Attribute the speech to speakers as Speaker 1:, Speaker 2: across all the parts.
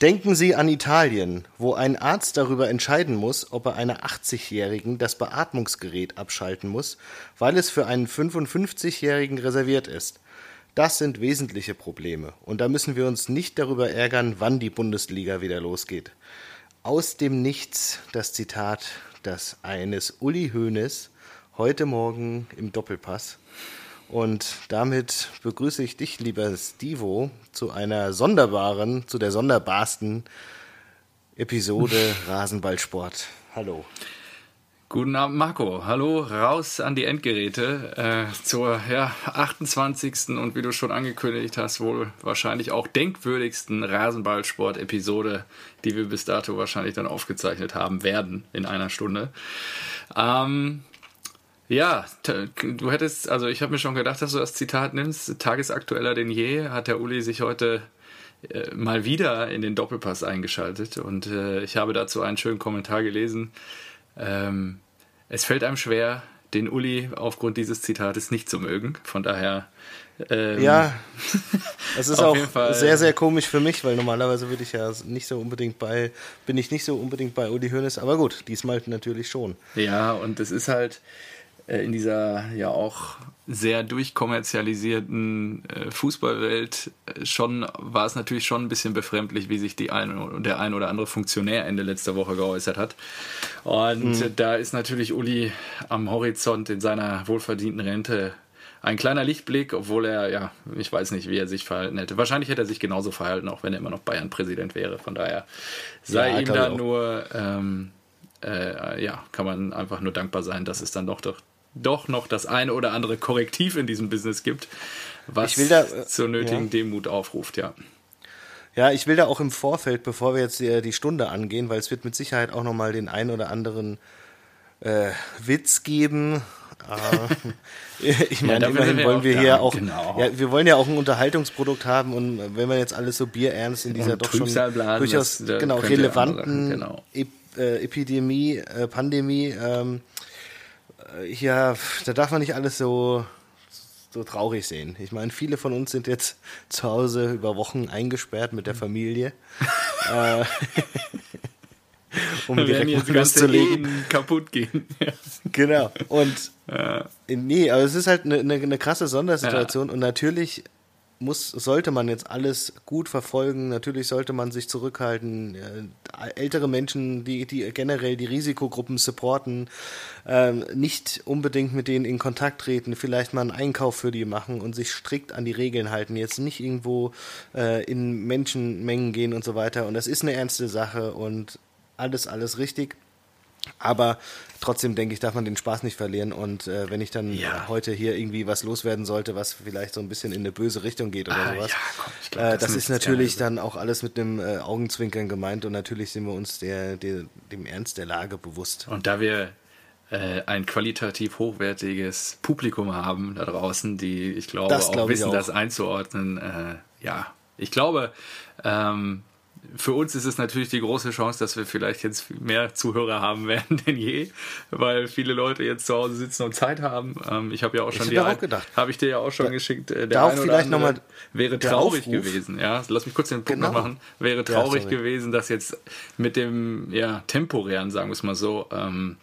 Speaker 1: Denken Sie an Italien, wo ein Arzt darüber entscheiden muss, ob er einer 80-Jährigen das Beatmungsgerät abschalten muss, weil es für einen 55-Jährigen reserviert ist. Das sind wesentliche Probleme. Und da müssen wir uns nicht darüber ärgern, wann die Bundesliga wieder losgeht. Aus dem Nichts das Zitat das eines Uli Hoeneß heute Morgen im Doppelpass. Und damit begrüße ich dich, lieber Stivo, zu einer sonderbaren, zu der sonderbarsten Episode Rasenballsport. Hallo.
Speaker 2: Guten Abend, Marco. Hallo, raus an die Endgeräte äh, zur ja, 28. und wie du schon angekündigt hast, wohl wahrscheinlich auch denkwürdigsten Rasenballsport-Episode, die wir bis dato wahrscheinlich dann aufgezeichnet haben werden in einer Stunde. Ähm, ja, du hättest, also ich habe mir schon gedacht, dass du das Zitat nimmst, tagesaktueller denn je, hat der Uli sich heute äh, mal wieder in den Doppelpass eingeschaltet und äh, ich habe dazu einen schönen Kommentar gelesen. Ähm, es fällt einem schwer, den Uli aufgrund dieses Zitates nicht zu mögen. Von daher.
Speaker 1: Ähm, ja, es ist auch sehr, sehr komisch für mich, weil normalerweise würde ich ja nicht so unbedingt bei, bin ich nicht so unbedingt bei Uli Hoeneß, aber gut, diesmal natürlich schon.
Speaker 2: Ja, und es ist halt, in dieser ja auch sehr durchkommerzialisierten äh, Fußballwelt äh, schon war es natürlich schon ein bisschen befremdlich, wie sich die ein, der ein oder andere Funktionär Ende letzter Woche geäußert hat. Und mhm. da ist natürlich Uli am Horizont in seiner wohlverdienten Rente ein kleiner Lichtblick, obwohl er, ja, ich weiß nicht, wie er sich verhalten hätte. Wahrscheinlich hätte er sich genauso verhalten, auch wenn er immer noch Bayern-Präsident wäre. Von daher sei ja, ihm da nur, ähm, äh, ja, kann man einfach nur dankbar sein, dass es dann doch, doch doch noch das eine oder andere Korrektiv in diesem Business gibt, was da, äh, zur nötigen ja. Demut aufruft, ja.
Speaker 1: Ja, ich will da auch im Vorfeld, bevor wir jetzt die, die Stunde angehen, weil es wird mit Sicherheit auch nochmal den ein oder anderen äh, Witz geben. Äh, ich meine, ja, immerhin wollen wir hier auch, genau. ja, wir wollen ja auch ein Unterhaltungsprodukt haben und wenn man jetzt alles so bierernst in dieser und doch schon durchaus genau, relevanten genau. Ep äh, Epidemie, äh, Pandemie ähm, äh, ja, da darf man nicht alles so, so traurig sehen. Ich meine, viele von uns sind jetzt zu Hause über Wochen eingesperrt mit der Familie. äh,
Speaker 2: um direkt jetzt loszulegen. kaputt gehen.
Speaker 1: Genau. Und ja. nee, aber es ist halt eine, eine, eine krasse Sondersituation ja. und natürlich muss, sollte man jetzt alles gut verfolgen. Natürlich sollte man sich zurückhalten. Ältere Menschen, die, die generell die Risikogruppen supporten, ähm, nicht unbedingt mit denen in Kontakt treten, vielleicht mal einen Einkauf für die machen und sich strikt an die Regeln halten. Jetzt nicht irgendwo äh, in Menschenmengen gehen und so weiter. Und das ist eine ernste Sache und alles, alles richtig. Aber trotzdem denke ich, darf man den Spaß nicht verlieren. Und äh, wenn ich dann ja. heute hier irgendwie was loswerden sollte, was vielleicht so ein bisschen in eine böse Richtung geht oder ah, sowas, ja, komm, glaub, äh, das, das ist natürlich dann auch alles mit einem äh, Augenzwinkern gemeint. Und natürlich sind wir uns der, der, dem Ernst der Lage bewusst.
Speaker 2: Und da wir äh, ein qualitativ hochwertiges Publikum haben da draußen, die, ich glaube, das auch wissen, auch. das einzuordnen, äh, ja, ich glaube, ähm, für uns ist es natürlich die große Chance, dass wir vielleicht jetzt mehr Zuhörer haben werden denn je, weil viele Leute jetzt zu Hause sitzen und Zeit haben. Ähm, ich habe ja auch schon
Speaker 1: die auch gedacht.
Speaker 2: Habe ich dir ja auch schon da, geschickt.
Speaker 1: Äh, der ein vielleicht noch mal
Speaker 2: wäre traurig Aufruf. gewesen. Ja, lass mich kurz den Punkt genau. noch machen. Wäre traurig ja, gewesen, dass jetzt mit dem ja temporären, sagen wir es mal so. Ähm,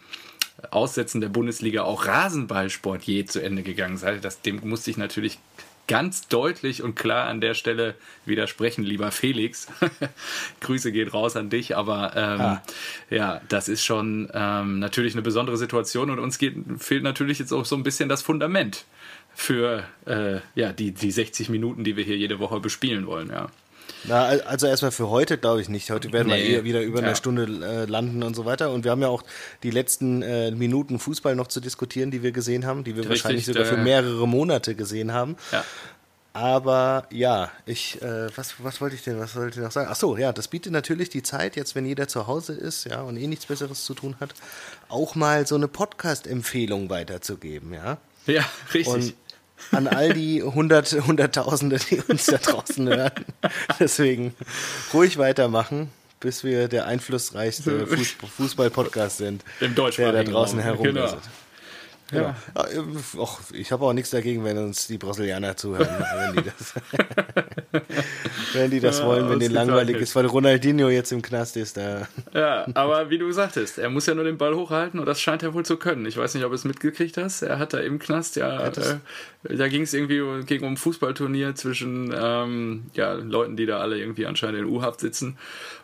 Speaker 2: Aussetzen der Bundesliga auch Rasenballsport je zu Ende gegangen sei. Das, dem musste ich natürlich ganz deutlich und klar an der Stelle widersprechen, lieber Felix. Grüße gehen raus an dich, aber ähm, ah. ja, das ist schon ähm, natürlich eine besondere Situation und uns geht, fehlt natürlich jetzt auch so ein bisschen das Fundament für äh, ja, die, die 60 Minuten, die wir hier jede Woche bespielen wollen, ja.
Speaker 1: Na, also erstmal für heute glaube ich nicht. Heute werden nee. wir eher wieder über ja. eine Stunde äh, landen und so weiter. Und wir haben ja auch die letzten äh, Minuten Fußball noch zu diskutieren, die wir gesehen haben, die wir Richtig, wahrscheinlich sogar für mehrere Monate gesehen haben. Ja. Aber ja, ich, äh, was, was wollte ich denn, was wollte ich noch sagen? Ach so, ja, das bietet natürlich die Zeit, jetzt wenn jeder zu Hause ist, ja, und eh nichts Besseres zu tun hat, auch mal so eine Podcast-Empfehlung weiterzugeben, ja.
Speaker 2: Ja, richtig. Und
Speaker 1: an all die hundert, Hunderttausende, die uns da draußen hören. Deswegen ruhig weitermachen, bis wir der einflussreichste Fußball-Podcast sind,
Speaker 2: Im der
Speaker 1: da draußen herum genau. Genau. Ja. Ja, och, ich habe auch nichts dagegen, wenn uns die Brasilianer zuhören, wenn die das, wenn die das ja, wollen, wenn denen langweilig ist, weil Ronaldinho jetzt im Knast ist. Da.
Speaker 2: Ja, aber wie du sagtest, er muss ja nur den Ball hochhalten und das scheint er wohl zu können. Ich weiß nicht, ob du es mitgekriegt hast. Er hat da im Knast ja, äh, da ging es irgendwie gegen um ein Fußballturnier zwischen ähm, ja, Leuten, die da alle irgendwie anscheinend in U-Haft sitzen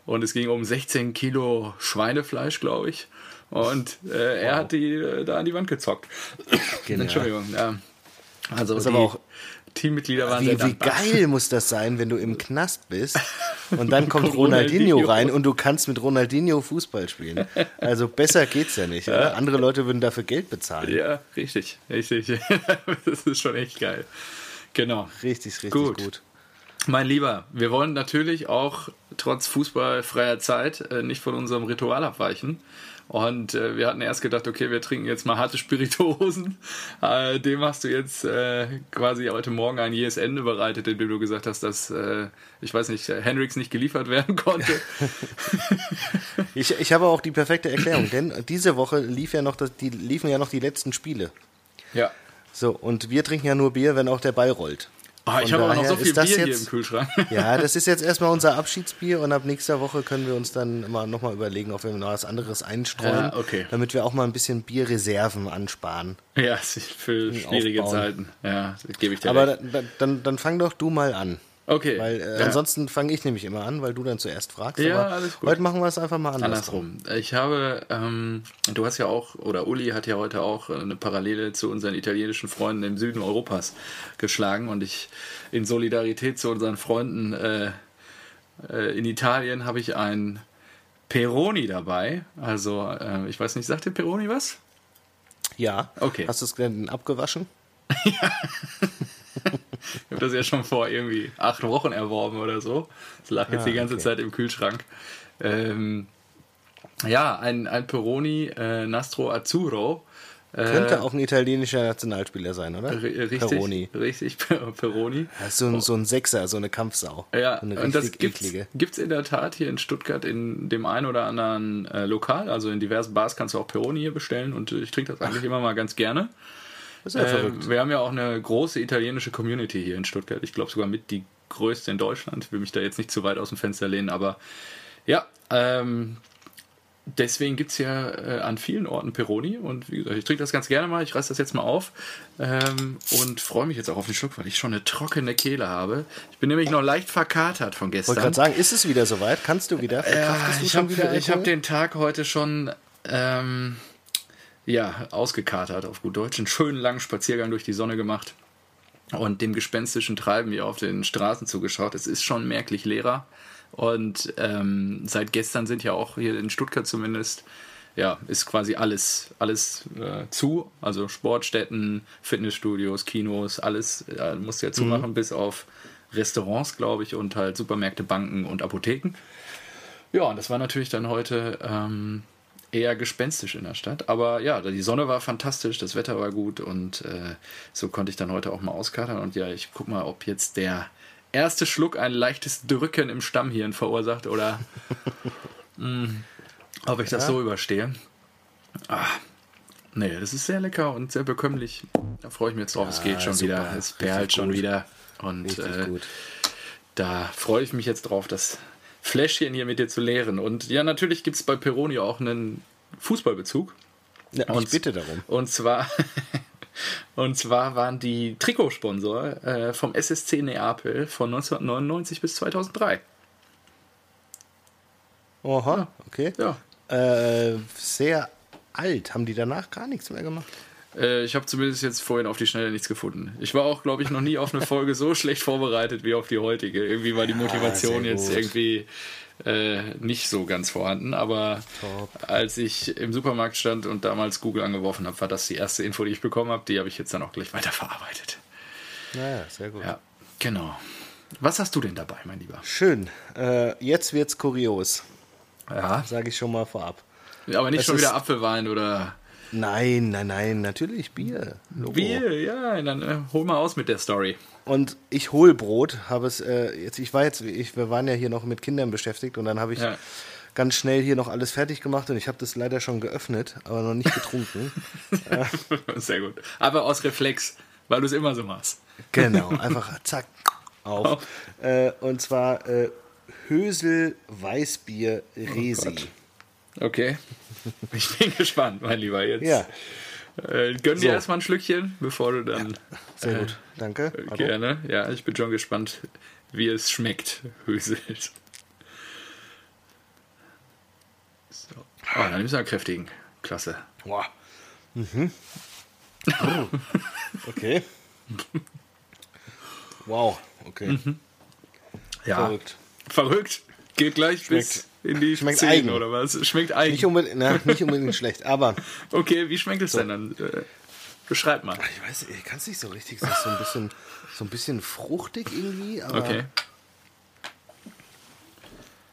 Speaker 2: und es ging um 16 Kilo Schweinefleisch, glaube ich. Und äh, er wow. hat die äh, da an die Wand gezockt. Genau. Entschuldigung, ja. Also
Speaker 1: das die auch Teammitglieder waren wie, Wie geil muss das sein, wenn du im Knast bist und dann kommt Ronaldinho, rein und du kannst mit Ronaldinho Fußball spielen. Also besser geht's ja nicht. Ja. Andere Leute würden dafür Geld bezahlen.
Speaker 2: Ja, richtig, richtig. das ist schon echt geil. Genau.
Speaker 1: Richtig, richtig gut. gut.
Speaker 2: Mein Lieber, wir wollen natürlich auch trotz fußballfreier Zeit äh, nicht von unserem Ritual abweichen. Und äh, wir hatten erst gedacht, okay, wir trinken jetzt mal harte Spirituosen. Äh, dem hast du jetzt äh, quasi heute Morgen ein jähes Ende bereitet, indem du gesagt hast, dass, äh, ich weiß nicht, Hendrix nicht geliefert werden konnte.
Speaker 1: ich, ich habe auch die perfekte Erklärung, denn diese Woche lief ja noch das, die, liefen ja noch die letzten Spiele.
Speaker 2: Ja.
Speaker 1: So, und wir trinken ja nur Bier, wenn auch der Ball rollt.
Speaker 2: Oh, ich habe auch noch so viel Bier jetzt, hier im Kühlschrank.
Speaker 1: Ja, das ist jetzt erstmal unser Abschiedsbier und ab nächster Woche können wir uns dann immer nochmal überlegen, ob wir noch was anderes einstreuen, ja, okay. damit wir auch mal ein bisschen Bierreserven ansparen.
Speaker 2: Ja, für schwierige aufbauen. Zeiten. Ja, das gebe ich dir
Speaker 1: Aber dann, dann, dann fang doch du mal an.
Speaker 2: Okay.
Speaker 1: Weil äh, ja. ansonsten fange ich nämlich immer an, weil du dann zuerst fragst.
Speaker 2: Ja, alles gut.
Speaker 1: Heute machen wir es einfach mal andersrum.
Speaker 2: andersrum. Ich habe, ähm, du hast ja auch, oder Uli hat ja heute auch eine Parallele zu unseren italienischen Freunden im Süden Europas geschlagen und ich in Solidarität zu unseren Freunden äh, äh, in Italien habe ich ein Peroni dabei. Also, äh, ich weiß nicht, sagt dir Peroni was?
Speaker 1: Ja. Okay. Hast du es denn abgewaschen? ja.
Speaker 2: ich habe das ja schon vor irgendwie acht Wochen erworben oder so. Das lag jetzt ah, die ganze okay. Zeit im Kühlschrank. Ähm, ja, ein, ein Peroni äh, Nastro Azzurro.
Speaker 1: Äh, Könnte auch ein italienischer Nationalspieler sein, oder?
Speaker 2: Richtig, Peroni. Richtig, Peroni.
Speaker 1: So, ein, so ein Sechser, so eine Kampfsau.
Speaker 2: Ja,
Speaker 1: so eine
Speaker 2: und das gibt es in der Tat hier in Stuttgart in dem einen oder anderen äh, Lokal. Also in diversen Bars kannst du auch Peroni hier bestellen und ich trinke das eigentlich Ach. immer mal ganz gerne. Das ist ja äh, verrückt. Wir haben ja auch eine große italienische Community hier in Stuttgart. Ich glaube sogar mit die größte in Deutschland. Ich will mich da jetzt nicht zu weit aus dem Fenster lehnen, aber ja, ähm, deswegen gibt es ja äh, an vielen Orten Peroni und wie gesagt, ich trinke das ganz gerne mal. Ich reiße das jetzt mal auf ähm, und freue mich jetzt auch auf den Schluck, weil ich schon eine trockene Kehle habe. Ich bin nämlich noch leicht verkatert von gestern. Ich
Speaker 1: wollte gerade sagen, ist es wieder soweit? Kannst du wieder?
Speaker 2: Ja, ich habe hab den Tag heute schon. Ähm, ja, ausgekatert auf gut Deutsch, einen schönen langen Spaziergang durch die Sonne gemacht und dem gespenstischen Treiben hier auf den Straßen zugeschaut. Es ist schon merklich leerer. Und ähm, seit gestern sind ja auch hier in Stuttgart zumindest, ja, ist quasi alles, alles äh, zu. Also Sportstätten, Fitnessstudios, Kinos, alles äh, musste ja zumachen, mhm. bis auf Restaurants, glaube ich, und halt Supermärkte, Banken und Apotheken. Ja, und das war natürlich dann heute ähm, eher gespenstisch in der Stadt. Aber ja, die Sonne war fantastisch, das Wetter war gut und äh, so konnte ich dann heute auch mal auskatern. Und ja, ich guck mal, ob jetzt der erste Schluck ein leichtes Drücken im Stammhirn verursacht oder mh, mm, ob ich das ja. so überstehe. Ah, nee, das ist sehr lecker und sehr bekömmlich. Da freue ich mich jetzt drauf. Ja, es geht schon super. wieder, es perlt schon wieder. Und äh, da freue ich mich jetzt drauf, dass Fläschchen hier mit dir zu leeren. Und ja, natürlich gibt es bei Peroni auch einen Fußballbezug.
Speaker 1: Ja, und, ich bitte darum.
Speaker 2: Und zwar, und zwar waren die Trikotsponsor äh, vom SSC Neapel von 1999 bis 2003.
Speaker 1: Oha, okay.
Speaker 2: Ja.
Speaker 1: Äh, sehr alt. Haben die danach gar nichts mehr gemacht?
Speaker 2: Äh, ich habe zumindest jetzt vorhin auf die Schnelle nichts gefunden. Ich war auch, glaube ich, noch nie auf eine Folge so schlecht vorbereitet wie auf die heutige. Irgendwie war die Motivation ja, jetzt irgendwie äh, nicht so ganz vorhanden. Aber Top. als ich im Supermarkt stand und damals Google angeworfen habe, war das die erste Info, die ich bekommen habe. Die habe ich jetzt dann auch gleich weiterverarbeitet.
Speaker 1: Naja, sehr gut.
Speaker 2: Ja, genau. Was hast du denn dabei, mein Lieber?
Speaker 1: Schön. Äh, jetzt wird's kurios.
Speaker 2: Ja.
Speaker 1: Sage ich schon mal vorab.
Speaker 2: Aber nicht es schon wieder Apfelwein oder.
Speaker 1: Nein, nein, nein, natürlich Bier.
Speaker 2: Logo. Bier, ja, dann äh, hol mal aus mit der Story.
Speaker 1: Und ich hol Brot, habe es äh, jetzt, ich war jetzt, ich, wir waren ja hier noch mit Kindern beschäftigt und dann habe ich ja. ganz schnell hier noch alles fertig gemacht und ich habe das leider schon geöffnet, aber noch nicht getrunken.
Speaker 2: Sehr gut. Aber aus Reflex, weil du es immer so machst.
Speaker 1: Genau, einfach zack auf. Oh. Äh, und zwar äh, Hösel Weißbier Resi.
Speaker 2: Oh okay. Ich bin gespannt, mein Lieber. Jetzt
Speaker 1: ja.
Speaker 2: Äh, gönn dir so. erstmal ein Schlückchen, bevor du dann. Ja,
Speaker 1: sehr gut, danke.
Speaker 2: Hallo. Gerne. Ja, ich bin schon gespannt, wie es schmeckt, Hösel. So. Oh, dann müssen wir kräftigen. Klasse.
Speaker 1: Wow. Mhm. Oh. Okay. Wow, okay. Mhm.
Speaker 2: Ja. Verrückt. Verrückt. Geht gleich schmeckt, bis in die
Speaker 1: schmeckt 10 eigen.
Speaker 2: oder was? Schmeckt eigen.
Speaker 1: Nicht unbedingt, na, nicht unbedingt schlecht, aber.
Speaker 2: Okay, wie schmeckt es so. denn dann? Äh, beschreib mal.
Speaker 1: Ich weiß, ich kann es nicht so richtig. Es ist so ein bisschen, so ein bisschen fruchtig irgendwie, aber.
Speaker 2: Okay.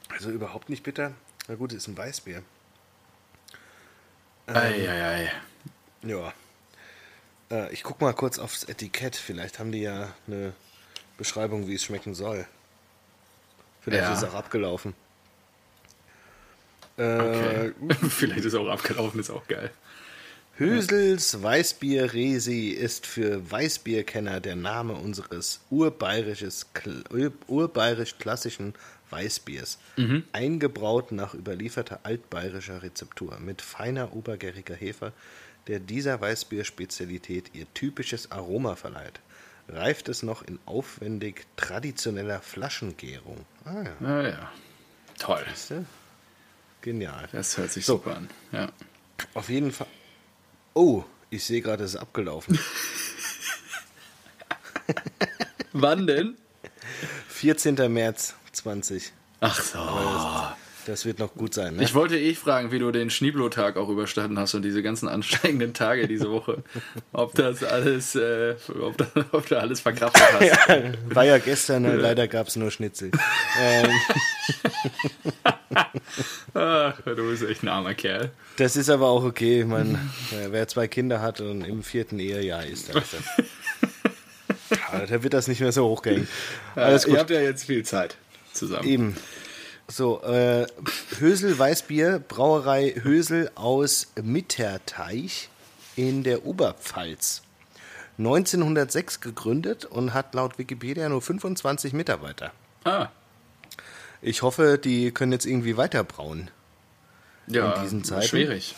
Speaker 1: Also überhaupt nicht bitter. Na gut, es ist ein Weißbier.
Speaker 2: Ähm, ei, ei, ei.
Speaker 1: Ja. Äh, ich guck mal kurz aufs Etikett. Vielleicht haben die ja eine Beschreibung, wie es schmecken soll. Vielleicht ja. ist es auch abgelaufen.
Speaker 2: Okay. Äh, Vielleicht ist es auch abgelaufen, ist auch geil.
Speaker 1: Hösels Weißbier Resi ist für Weißbierkenner der Name unseres urbayerisch klassischen Weißbiers. Mhm. Eingebraut nach überlieferter altbayerischer Rezeptur mit feiner obergäriger Hefe, der dieser Weißbier-Spezialität ihr typisches Aroma verleiht reift es noch in aufwendig traditioneller Flaschengärung.
Speaker 2: Ah ja. Ah, ja. Toll.
Speaker 1: Genial.
Speaker 2: Das hört sich so. super an. Ja.
Speaker 1: Auf jeden Fall. Oh, ich sehe gerade, es ist abgelaufen.
Speaker 2: Wann denn?
Speaker 1: 14. März 20.
Speaker 2: Ach so.
Speaker 1: Das wird noch gut sein. Ne?
Speaker 2: Ich wollte eh fragen, wie du den Schneeblo-Tag auch überstanden hast und diese ganzen ansteigenden Tage diese Woche. ob das alles, äh, ob, da, ob du alles verkraftet hast.
Speaker 1: ja, war ja gestern, ja. leider gab es nur Schnitzel. ähm.
Speaker 2: Ach, du bist echt ein armer Kerl.
Speaker 1: Das ist aber auch okay. Man, wer zwei Kinder hat und im vierten Ehejahr ist, das. da wird das nicht mehr so hochgehen.
Speaker 2: Alles gut. Ihr habt ja jetzt viel Zeit zusammen.
Speaker 1: Eben. So, äh, Hösel Weißbier, Brauerei Hösel aus Mitterteich in der Oberpfalz. 1906 gegründet und hat laut Wikipedia nur 25 Mitarbeiter.
Speaker 2: Ah.
Speaker 1: Ich hoffe, die können jetzt irgendwie weiter brauen.
Speaker 2: Ja, in diesen Zeiten. schwierig,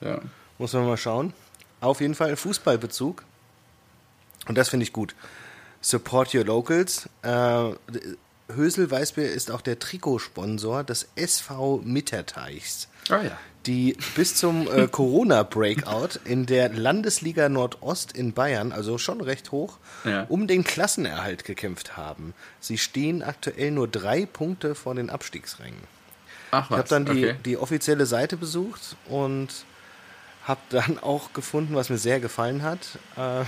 Speaker 2: ja. ja.
Speaker 1: Muss man mal schauen. Auf jeden Fall Fußballbezug. Und das finde ich gut. Support your locals. Äh, Hösel Weißbier ist auch der Trikotsponsor des SV Mitterteichs.
Speaker 2: Ah ja.
Speaker 1: Die bis zum äh, Corona-Breakout in der Landesliga Nordost in Bayern, also schon recht hoch, ja. um den Klassenerhalt gekämpft haben. Sie stehen aktuell nur drei Punkte vor den Abstiegsrängen. Ach was, ich habe dann die, okay. die offizielle Seite besucht und habe dann auch gefunden, was mir sehr gefallen hat. Äh,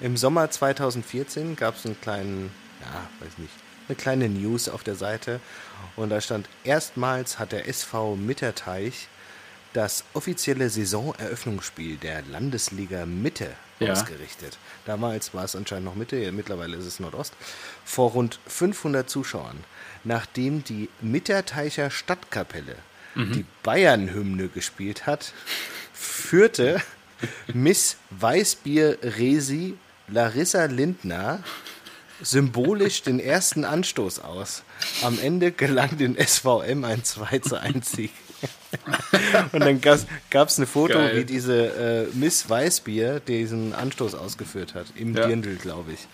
Speaker 1: Im Sommer 2014 gab es einen kleinen, ja, weiß nicht, eine kleine News auf der Seite und da stand, erstmals hat der SV Mitterteich das offizielle Saisoneröffnungsspiel der Landesliga Mitte ja. ausgerichtet. Damals war es anscheinend noch Mitte, mittlerweile ist es Nordost, vor rund 500 Zuschauern, nachdem die Mitterteicher Stadtkapelle mhm. die Bayern-Hymne gespielt hat, führte Miss Weißbier Resi Larissa Lindner symbolisch den ersten Anstoß aus. Am Ende gelang den SVM ein 2 zu 1 Sieg. und dann gab es ein Foto, Geil. wie diese äh, Miss Weißbier diesen Anstoß ausgeführt hat. Im ja. Dirndl, glaube ich.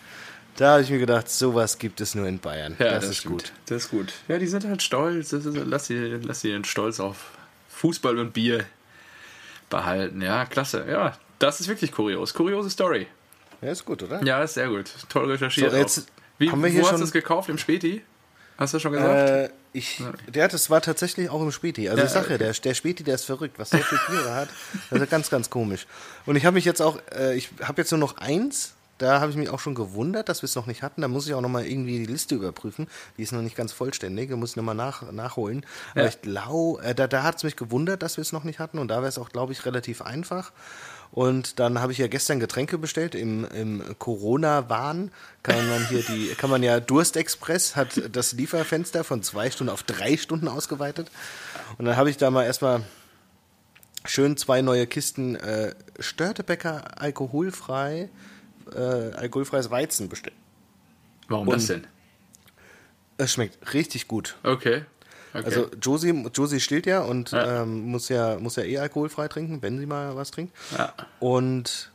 Speaker 1: Da habe ich mir gedacht, sowas gibt es nur in Bayern.
Speaker 2: Ja, das, das ist gut. Das ist gut. Ja, die sind halt stolz. Ist, lass, sie, lass sie ihren Stolz auf Fußball und Bier behalten. Ja, klasse. Ja, das ist wirklich kurios. Kuriose Story.
Speaker 1: Ja, ist gut, oder?
Speaker 2: Ja, ist sehr gut. Toll recherchiert.
Speaker 1: So, jetzt
Speaker 2: Wie,
Speaker 1: haben wir hier
Speaker 2: wo
Speaker 1: schon
Speaker 2: hast du es gekauft? Im Späti? Hast du schon gesagt?
Speaker 1: Äh, ich, der, das war tatsächlich auch im Späti. Also ja, ich sage ja, der, der Späti, der ist verrückt. Was der für Biere hat, das ist ganz, ganz komisch. Und ich habe mich jetzt auch, äh, ich habe jetzt nur noch eins da habe ich mich auch schon gewundert, dass wir es noch nicht hatten. Da muss ich auch nochmal irgendwie die Liste überprüfen. Die ist noch nicht ganz vollständig. Da muss ich nochmal nach, nachholen. Ja. Aber ich glaube, äh, da, da hat es mich gewundert, dass wir es noch nicht hatten. Und da wäre es auch, glaube ich, relativ einfach. Und dann habe ich ja gestern Getränke bestellt im, im Corona-Wahn. Kann man hier die, kann man ja Durstexpress hat das Lieferfenster von zwei Stunden auf drei Stunden ausgeweitet. Und dann habe ich da mal erstmal schön zwei neue Kisten äh, Störtebäcker alkoholfrei, äh, alkoholfreies Weizen bestellt.
Speaker 2: Warum Und das denn?
Speaker 1: Es schmeckt richtig gut.
Speaker 2: Okay.
Speaker 1: Okay. Also Josie, Josie stillt ja und ja. Ähm, muss ja muss ja eh alkoholfrei trinken, wenn sie mal was trinkt. Ja. Und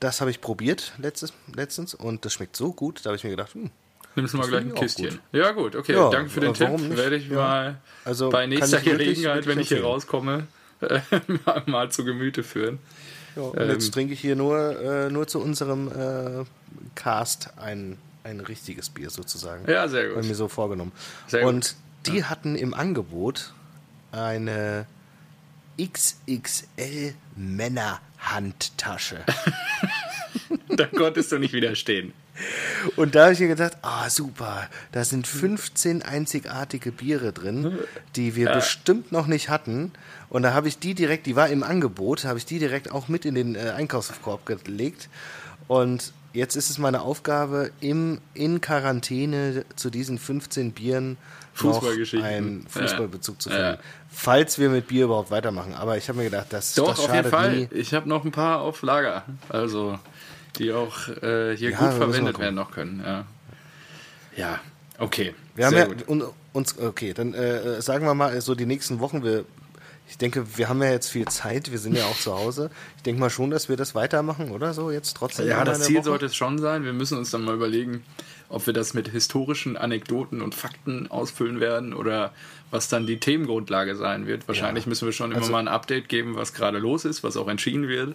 Speaker 1: das habe ich probiert letztes, letztens und das schmeckt so gut, da habe ich mir gedacht, hm,
Speaker 2: Nimmst du mal gleich ein Kistchen. Gut. Ja, gut, okay. Ja, Danke für den Tipp. Nicht? Werde ich ja. mal also bei nächster Gelegenheit, wenn ich hier rauskomme, mal zu Gemüte führen.
Speaker 1: Ja, und ähm, jetzt trinke ich hier nur, äh, nur zu unserem äh, Cast ein, ein richtiges Bier sozusagen.
Speaker 2: Ja, sehr gut.
Speaker 1: Habe mir so vorgenommen. Sehr und gut. Die ja. hatten im Angebot eine XXL Männerhandtasche.
Speaker 2: da konntest du nicht widerstehen.
Speaker 1: Und da habe ich mir gedacht, ah, oh, super, da sind 15 einzigartige Biere drin, die wir ja. bestimmt noch nicht hatten. Und da habe ich die direkt, die war im Angebot, habe ich die direkt auch mit in den äh, Einkaufskorb gelegt. Und jetzt ist es meine Aufgabe, im, in Quarantäne zu diesen 15 Bieren noch einen Fußballbezug ja. zu finden. Ja. Falls wir mit Bier überhaupt weitermachen. Aber ich habe mir gedacht, das,
Speaker 2: Doch,
Speaker 1: das
Speaker 2: auf jeden Fall. Nie. Ich habe noch ein paar auf Lager. Also die auch äh, hier ja, gut verwendet werden noch können. Ja, ja okay.
Speaker 1: Wir haben ja und, uns, okay, dann äh, sagen wir mal so die nächsten Wochen, wir ich denke, wir haben ja jetzt viel Zeit, wir sind ja auch zu Hause. Ich denke mal schon, dass wir das weitermachen, oder so, jetzt trotzdem.
Speaker 2: Ja, das Ziel Woche? sollte es schon sein. Wir müssen uns dann mal überlegen, ob wir das mit historischen Anekdoten und Fakten ausfüllen werden oder was dann die Themengrundlage sein wird. Wahrscheinlich ja. müssen wir schon immer also, mal ein Update geben, was gerade los ist, was auch entschieden wird.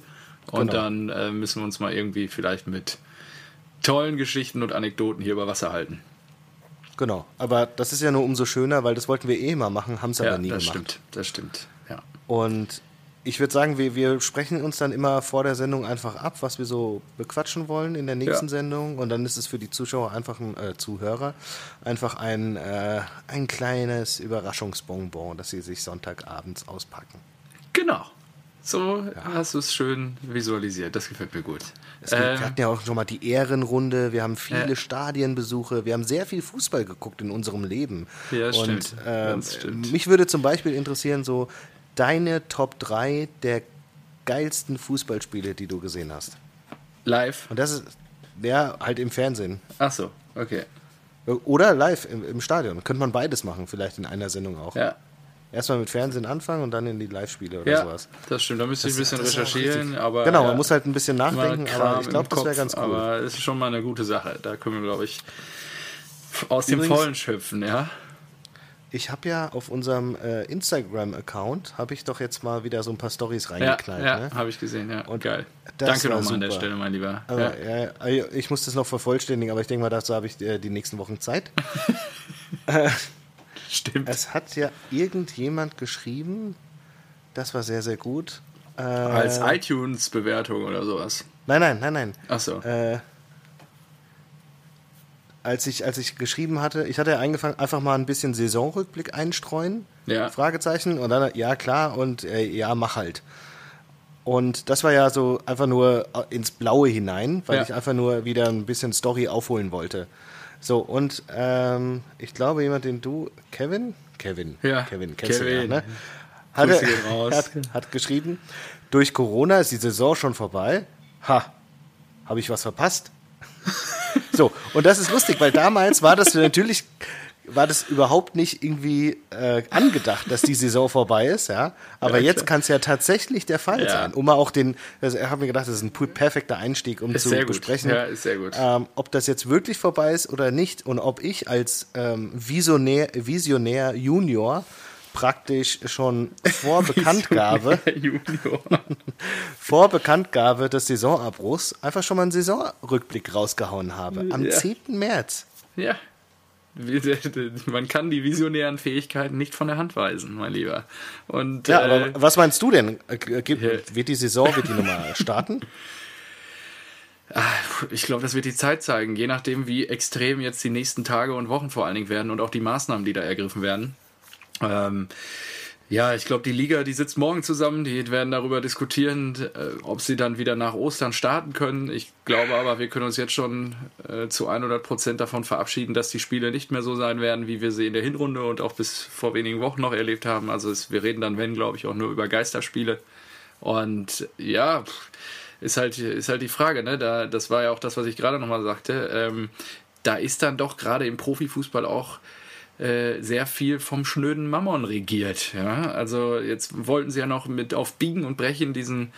Speaker 2: Und genau. dann äh, müssen wir uns mal irgendwie vielleicht mit tollen Geschichten und Anekdoten hier über Wasser halten.
Speaker 1: Genau, aber das ist ja nur umso schöner, weil das wollten wir eh mal machen, haben es ja, aber nie
Speaker 2: das
Speaker 1: gemacht.
Speaker 2: Stimmt, das stimmt, ja.
Speaker 1: Und ich würde sagen, wir, wir sprechen uns dann immer vor der Sendung einfach ab, was wir so bequatschen wollen in der nächsten ja. Sendung. Und dann ist es für die Zuschauer einfach ein äh, Zuhörer einfach ein, äh, ein kleines Überraschungsbonbon, das sie sich Sonntagabends auspacken.
Speaker 2: Genau. So ja. hast du es schön visualisiert. Das gefällt mir gut.
Speaker 1: Gibt, ähm, wir hatten ja auch schon mal die Ehrenrunde. Wir haben viele äh, Stadienbesuche. Wir haben sehr viel Fußball geguckt in unserem Leben.
Speaker 2: Ja, Und stimmt.
Speaker 1: Äh, stimmt. mich würde zum Beispiel interessieren, so deine Top 3 der geilsten Fußballspiele, die du gesehen hast.
Speaker 2: Live?
Speaker 1: Und das ist, ja, halt im Fernsehen.
Speaker 2: Ach so, okay.
Speaker 1: Oder live im, im Stadion. Könnte man beides machen, vielleicht in einer Sendung auch.
Speaker 2: Ja,
Speaker 1: erstmal mit Fernsehen anfangen und dann in die Live-Spiele oder
Speaker 2: ja,
Speaker 1: sowas.
Speaker 2: Das stimmt, da müsste ich ein bisschen recherchieren, aber.
Speaker 1: Genau, man muss halt ein bisschen nachdenken, aber ich glaube, das wäre ganz cool.
Speaker 2: Aber es ist schon mal eine gute Sache. Da können wir, glaube ich, aus Übrigens, dem Vollen schöpfen, ja.
Speaker 1: Ich habe ja auf unserem äh, Instagram-Account, habe ich doch jetzt mal wieder so ein paar Stories reingeknallt.
Speaker 2: Ja, ja
Speaker 1: ne?
Speaker 2: habe ich gesehen, ja. Und Geil. Danke nochmal an der Stelle, mein Lieber.
Speaker 1: Aber, ja. ja. ich muss das noch vervollständigen, aber ich denke mal, dazu habe ich äh, die nächsten Wochen Zeit.
Speaker 2: Stimmt.
Speaker 1: Es hat ja irgendjemand geschrieben, das war sehr, sehr gut.
Speaker 2: Äh, Als iTunes-Bewertung oder sowas.
Speaker 1: Nein, nein, nein, nein.
Speaker 2: Ach so.
Speaker 1: Äh, als ich, als ich geschrieben hatte, ich hatte ja angefangen, einfach mal ein bisschen Saisonrückblick einstreuen.
Speaker 2: Ja.
Speaker 1: Fragezeichen. Und dann, ja, klar, und äh, ja, mach halt. Und das war ja so einfach nur ins Blaue hinein, weil ja. ich einfach nur wieder ein bisschen Story aufholen wollte. So, und ähm, ich glaube, jemand, den du, Kevin? Kevin.
Speaker 2: Ja.
Speaker 1: Kevin,
Speaker 2: kennst Kevin.
Speaker 1: du ja, ne? Hatte, hat, hat geschrieben, durch Corona ist die Saison schon vorbei. Ha, habe ich was verpasst? so, und das ist lustig, weil damals war das natürlich war das überhaupt nicht irgendwie äh, angedacht, dass die Saison vorbei ist, ja. Aber ja, jetzt kann es ja tatsächlich der Fall ja. sein. Um mal auch den, also ich habe mir gedacht, das ist ein perfekter Einstieg, um ist zu besprechen,
Speaker 2: ja.
Speaker 1: Ähm, ob das jetzt wirklich vorbei ist oder nicht und ob ich als ähm, Visionär, Visionär Junior praktisch schon vor Bekanntgabe, vor Bekanntgabe des Saisonabbruchs einfach schon mal einen Saisonrückblick rausgehauen habe. Am ja. 10. März.
Speaker 2: Ja, man kann die visionären Fähigkeiten nicht von der Hand weisen, mein Lieber. Und,
Speaker 1: ja, äh, aber was meinst du denn? Wird die Saison, wird die nochmal starten?
Speaker 2: Ah, ich glaube, das wird die Zeit zeigen, je nachdem, wie extrem jetzt die nächsten Tage und Wochen vor allen Dingen werden und auch die Maßnahmen, die da ergriffen werden. Ähm, ja, ich glaube, die Liga, die sitzt morgen zusammen, die werden darüber diskutieren, äh, ob sie dann wieder nach Ostern starten können. Ich glaube aber, wir können uns jetzt schon äh, zu 100 Prozent davon verabschieden, dass die Spiele nicht mehr so sein werden, wie wir sie in der Hinrunde und auch bis vor wenigen Wochen noch erlebt haben. Also es, wir reden dann, wenn, glaube ich, auch nur über Geisterspiele. Und ja, ist halt, ist halt die Frage, ne? Da, das war ja auch das, was ich gerade nochmal sagte. Ähm, da ist dann doch gerade im Profifußball auch äh, sehr viel vom schnöden Mammon regiert. Ja? Also jetzt wollten sie ja noch mit auf Biegen und Brechen diesen,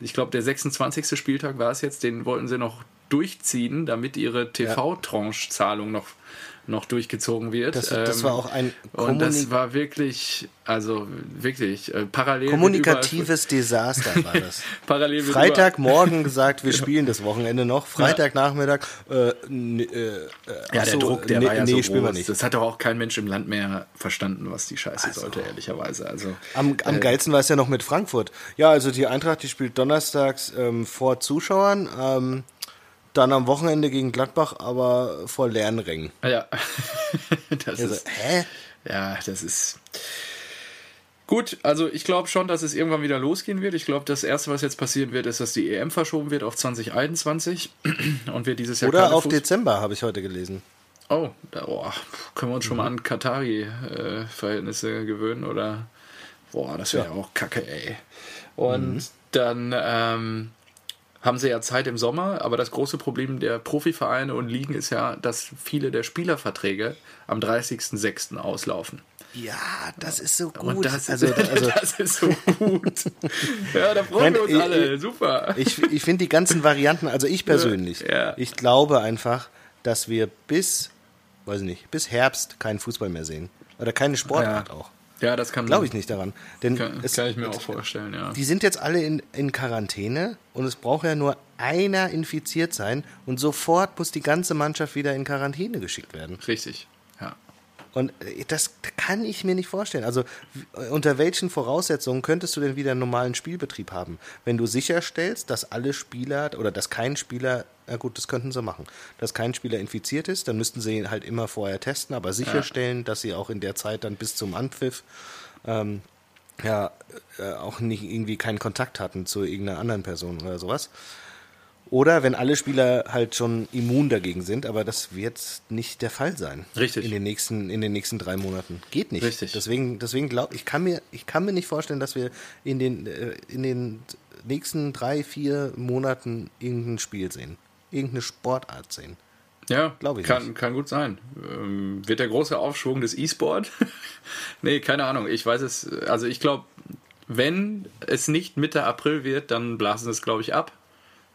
Speaker 2: ich glaube der 26. Spieltag war es jetzt, den wollten sie noch durchziehen, damit ihre TV-Tranche-Zahlung noch noch durchgezogen wird.
Speaker 1: Das, das war ähm, auch ein
Speaker 2: Kommunik und das war wirklich, also wirklich äh, parallel.
Speaker 1: Kommunikatives Desaster war das. parallel Freitagmorgen gesagt, wir spielen das Wochenende noch. Freitagnachmittag, äh, äh,
Speaker 2: ja, der Druck, der nee, war ja nee, so groß. Das hat doch auch kein Mensch im Land mehr verstanden, was die Scheiße also. sollte, ehrlicherweise. Also
Speaker 1: am, am äh, geilsten war es ja noch mit Frankfurt. Ja, also die Eintracht, die spielt donnerstags ähm, vor Zuschauern. Ähm, dann am Wochenende gegen Gladbach, aber vor leeren Rängen.
Speaker 2: Ja. das also, ist. Hä? Ja, das ist. Gut, also ich glaube schon, dass es irgendwann wieder losgehen wird. Ich glaube, das Erste, was jetzt passieren wird, ist, dass die EM verschoben wird auf 2021 und wir dieses Jahr.
Speaker 1: Oder auf Fuß Dezember, habe ich heute gelesen.
Speaker 2: Oh, da, oh, können wir uns schon mhm. mal an Katari-Verhältnisse äh, gewöhnen oder. Boah, das wäre ja. ja. auch kacke, ey. Und mhm. dann. Ähm, haben sie ja Zeit im Sommer, aber das große Problem der Profivereine und Ligen ist ja, dass viele der Spielerverträge am 30.06. auslaufen.
Speaker 1: Ja, das ist so gut.
Speaker 2: Das, also, also, das ist so gut. ja, da freuen wir uns ich, alle. Super.
Speaker 1: Ich, ich finde die ganzen Varianten, also ich persönlich, ja. ich glaube einfach, dass wir bis, weiß nicht, bis Herbst keinen Fußball mehr sehen. Oder keine Sportart ja. auch.
Speaker 2: Ja, das kann.
Speaker 1: Glaube ich nicht daran. Denn
Speaker 2: kann, es, kann ich mir auch vorstellen, ja.
Speaker 1: Die sind jetzt alle in, in Quarantäne und es braucht ja nur einer infiziert sein und sofort muss die ganze Mannschaft wieder in Quarantäne geschickt werden.
Speaker 2: Richtig, ja.
Speaker 1: Und äh, das kann ich mir nicht vorstellen. Also unter welchen Voraussetzungen könntest du denn wieder einen normalen Spielbetrieb haben? Wenn du sicherstellst, dass alle Spieler oder dass kein Spieler ja gut, das könnten sie machen. Dass kein Spieler infiziert ist, dann müssten sie ihn halt immer vorher testen, aber sicherstellen, ja. dass sie auch in der Zeit dann bis zum Anpfiff ähm, ja äh, auch nicht irgendwie keinen Kontakt hatten zu irgendeiner anderen Person oder sowas. Oder wenn alle Spieler halt schon immun dagegen sind, aber das wird nicht der Fall sein.
Speaker 2: Richtig.
Speaker 1: In den nächsten, in den nächsten drei Monaten. Geht nicht.
Speaker 2: Richtig.
Speaker 1: Deswegen, deswegen glaube ich, kann mir, ich kann mir nicht vorstellen, dass wir in den, äh, in den nächsten drei, vier Monaten irgendein Spiel sehen irgendeine Sportart sehen.
Speaker 2: Ja, glaube ich. Kann, kann gut sein. Ähm, wird der große Aufschwung des E-Sport? nee, keine Ahnung. Ich weiß es. Also ich glaube, wenn es nicht Mitte April wird, dann blasen es, glaube ich, ab.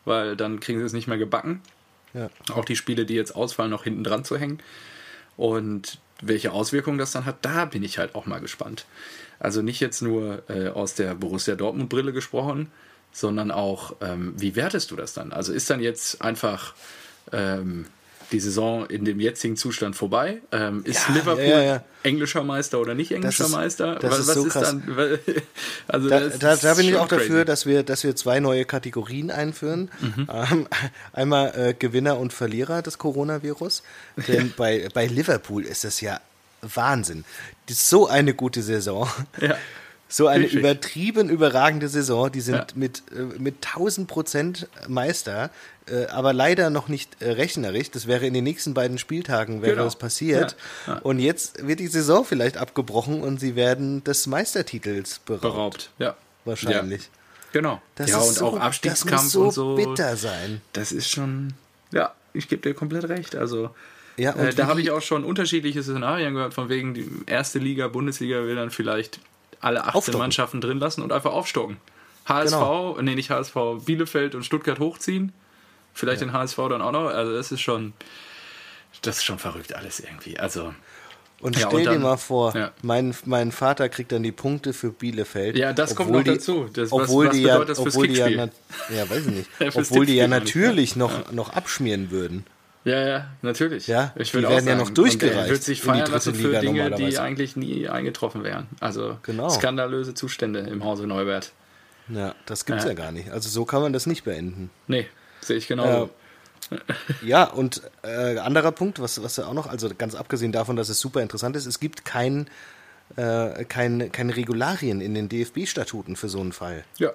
Speaker 2: Weil dann kriegen sie es nicht mehr gebacken. Ja. Auch die Spiele, die jetzt ausfallen, noch hinten dran zu hängen. Und welche Auswirkungen das dann hat, da bin ich halt auch mal gespannt. Also nicht jetzt nur äh, aus der Borussia Dortmund Brille gesprochen, sondern auch, ähm, wie wertest du das dann? Also ist dann jetzt einfach ähm, die Saison in dem jetzigen Zustand vorbei? Ähm, ist ja, Liverpool ja, ja. englischer Meister oder nicht englischer
Speaker 1: ist,
Speaker 2: Meister?
Speaker 1: Das was, ist, so ist krass. dann? Also da, da, da bin ich auch crazy. dafür, dass wir, dass wir zwei neue Kategorien einführen. Mhm. Ähm, einmal äh, Gewinner und Verlierer des Coronavirus. Denn bei, bei Liverpool ist das ja Wahnsinn. Das ist so eine gute Saison. Ja. So eine Richtig. übertrieben überragende Saison. Die sind ja. mit, äh, mit 1000 Prozent Meister, äh, aber leider noch nicht äh, rechnerisch. Das wäre in den nächsten beiden Spieltagen wäre genau. das passiert. Ja. Ja. Und jetzt wird die Saison vielleicht abgebrochen und sie werden des Meistertitels beraubt. Beraubt,
Speaker 2: ja.
Speaker 1: Wahrscheinlich.
Speaker 2: Genau.
Speaker 1: Das ja, und so, auch Abstiegskampf so und so. bitter sein.
Speaker 2: Das ist schon, ja, ich gebe dir komplett recht. Also, ja, äh, da habe ich auch schon unterschiedliche Szenarien gehört, von wegen die erste Liga, Bundesliga will dann vielleicht alle 18 aufstocken. Mannschaften drin lassen und einfach aufstocken. HSV, genau. nee, nicht HSV, Bielefeld und Stuttgart hochziehen. Vielleicht ja. den HSV dann auch noch. Also das ist schon, das ist schon verrückt alles irgendwie. Also
Speaker 1: und ja, stell und dann, dir mal vor, ja. mein, mein Vater kriegt dann die Punkte für Bielefeld.
Speaker 2: Ja, das kommt noch dazu.
Speaker 1: Das, obwohl was, was die ja, obwohl die ja, ja, weiß ich nicht, obwohl die ja natürlich noch, noch abschmieren würden.
Speaker 2: Ja, ja, natürlich.
Speaker 1: Ja, ich die werden sagen, ja noch durchgereicht. er
Speaker 2: wird sich feiern lassen für Liga Dinge, die eigentlich nie eingetroffen wären. Also genau. skandalöse Zustände im Hause Neubert.
Speaker 1: Ja, das gibt's ja. ja gar nicht. Also so kann man das nicht beenden.
Speaker 2: Nee, sehe ich genau.
Speaker 1: ja, und äh, anderer Punkt, was, was auch noch, also ganz abgesehen davon, dass es super interessant ist, es gibt kein, äh, kein, keine Regularien in den DFB-Statuten für so einen Fall.
Speaker 2: Ja,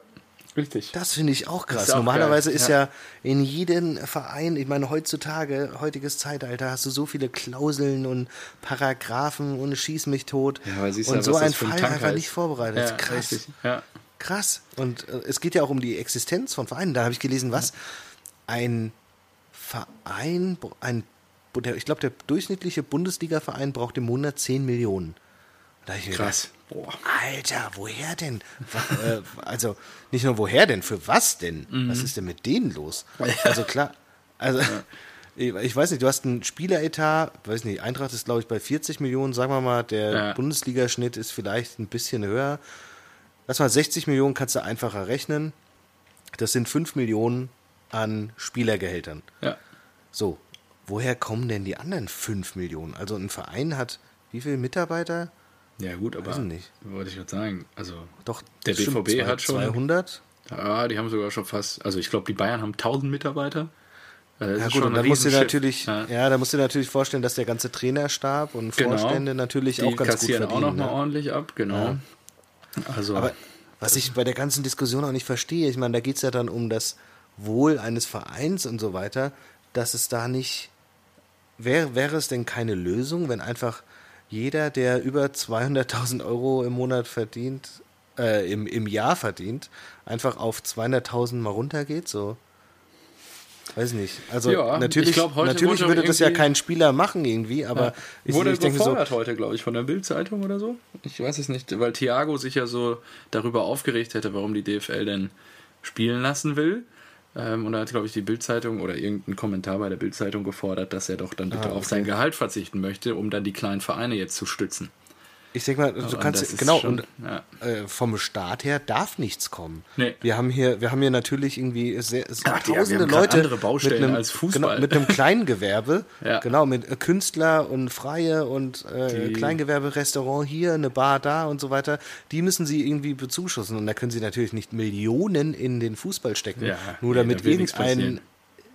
Speaker 2: richtig.
Speaker 1: Das finde ich auch krass.
Speaker 2: Ist auch
Speaker 1: Normalerweise
Speaker 2: geil,
Speaker 1: ist
Speaker 2: ja.
Speaker 1: ja in jedem Verein, ich meine, heutzutage, heutiges Zeitalter, hast du so viele Klauseln und Paragraphen und schieß mich tot.
Speaker 2: Ja,
Speaker 1: und
Speaker 2: ja,
Speaker 1: so ein
Speaker 2: ein
Speaker 1: Fall
Speaker 2: Tank
Speaker 1: einfach nicht vorbereitet.
Speaker 2: Ja,
Speaker 1: krass.
Speaker 2: richtig. Ja.
Speaker 1: Krass. Und äh, es geht ja auch um die Existenz von Vereinen. Da habe ich gelesen, was ein Verein, ein, der, ich glaube, der durchschnittliche Bundesliga-Verein braucht im Monat 10 Millionen. Da ich
Speaker 2: Krass. Boah.
Speaker 1: Alter, woher denn? Äh, also nicht nur woher denn, für was denn?
Speaker 2: Mhm.
Speaker 1: Was ist denn mit denen los? Also klar, also ich, ich weiß nicht, du hast einen Spieleretat, weiß nicht, Eintracht ist glaube ich bei 40 Millionen, sagen wir mal, der
Speaker 2: Ja.
Speaker 1: Bundesligaschnitt ist vielleicht ein bisschen höher. Lass mal 60 Millionen kannst du einfacher rechnen. Das sind 5 Millionen an Spielergehältern.
Speaker 2: Ja.
Speaker 1: So, woher kommen denn die anderen 5 Millionen? Also ein Verein hat wie viele Mitarbeiter?
Speaker 2: Ja, gut, aber.
Speaker 1: Weiß ich nicht.
Speaker 2: Wollte ich gerade sagen. Also.
Speaker 1: Doch,
Speaker 2: Der BVB
Speaker 1: zwei-
Speaker 2: hat schon-
Speaker 1: 200.
Speaker 2: Ja, die haben sogar schon fast. Also, ich glaube, die Bayern haben 1000 Mitarbeiter. Äh, Das
Speaker 1: Ja gut, und dann musst du natürlich,
Speaker 2: Ja.
Speaker 1: ja. da musst du dir natürlich vorstellen, dass der ganze Trainerstab und
Speaker 2: Genau.
Speaker 1: Vorstände natürlich
Speaker 2: die
Speaker 1: auch ganz gut
Speaker 2: kassieren
Speaker 1: verdienen.
Speaker 2: auch noch mal
Speaker 1: ne?
Speaker 2: ordentlich ab, genau. Also,
Speaker 1: Aber was ich bei der ganzen Diskussion auch nicht verstehe, ich meine, da geht es ja dann um das Wohl eines Vereins und so weiter, dass es da nicht, wäre, wäre es denn keine Lösung, wenn einfach jeder, der über 200.000 Euro im Monat verdient, äh, im, im Jahr verdient, einfach auf 200.000 mal runtergeht, so? Weiß nicht. Also
Speaker 2: Ja,
Speaker 1: natürlich,
Speaker 2: ich glaub,
Speaker 1: natürlich würde das ja kein Spieler machen irgendwie, aber ich,
Speaker 2: Wurde
Speaker 1: ich denke so,
Speaker 2: gefordert heute, glaube ich, von der Bild-Zeitung oder so. Ich weiß es nicht, weil Thiago sich ja so darüber aufgeregt hätte, warum die DFL denn spielen lassen will. Ähm, und da hat, glaube ich, die Bild-Zeitung oder irgendein Kommentar bei der Bild-Zeitung gefordert, dass er doch dann bitte
Speaker 1: Ah,
Speaker 2: auf
Speaker 1: okay.
Speaker 2: sein Gehalt verzichten möchte, um dann die kleinen Vereine jetzt zu stützen.
Speaker 1: Ich denke mal, du
Speaker 2: Und
Speaker 1: kannst, genau,
Speaker 2: schon-
Speaker 1: und
Speaker 2: ja.
Speaker 1: äh, vom Staat her darf nichts kommen.
Speaker 2: Nee.
Speaker 1: Wir haben hier, wir haben hier natürlich irgendwie sehr,
Speaker 2: Ach, ja,
Speaker 1: tausende
Speaker 2: grad
Speaker 1: Leute mit einem,
Speaker 2: als Fußball.
Speaker 1: Genau, mit einem Kleingewerbe,
Speaker 2: Ja.
Speaker 1: genau, mit äh, Künstler und Freie und äh,
Speaker 2: Die-
Speaker 1: Kleingewerbe, Restaurant hier, eine Bar da und so weiter. Die müssen sie irgendwie bezuschussen und da können sie natürlich nicht Millionen in den Fußball stecken,
Speaker 2: Ja,
Speaker 1: nur damit irgendein.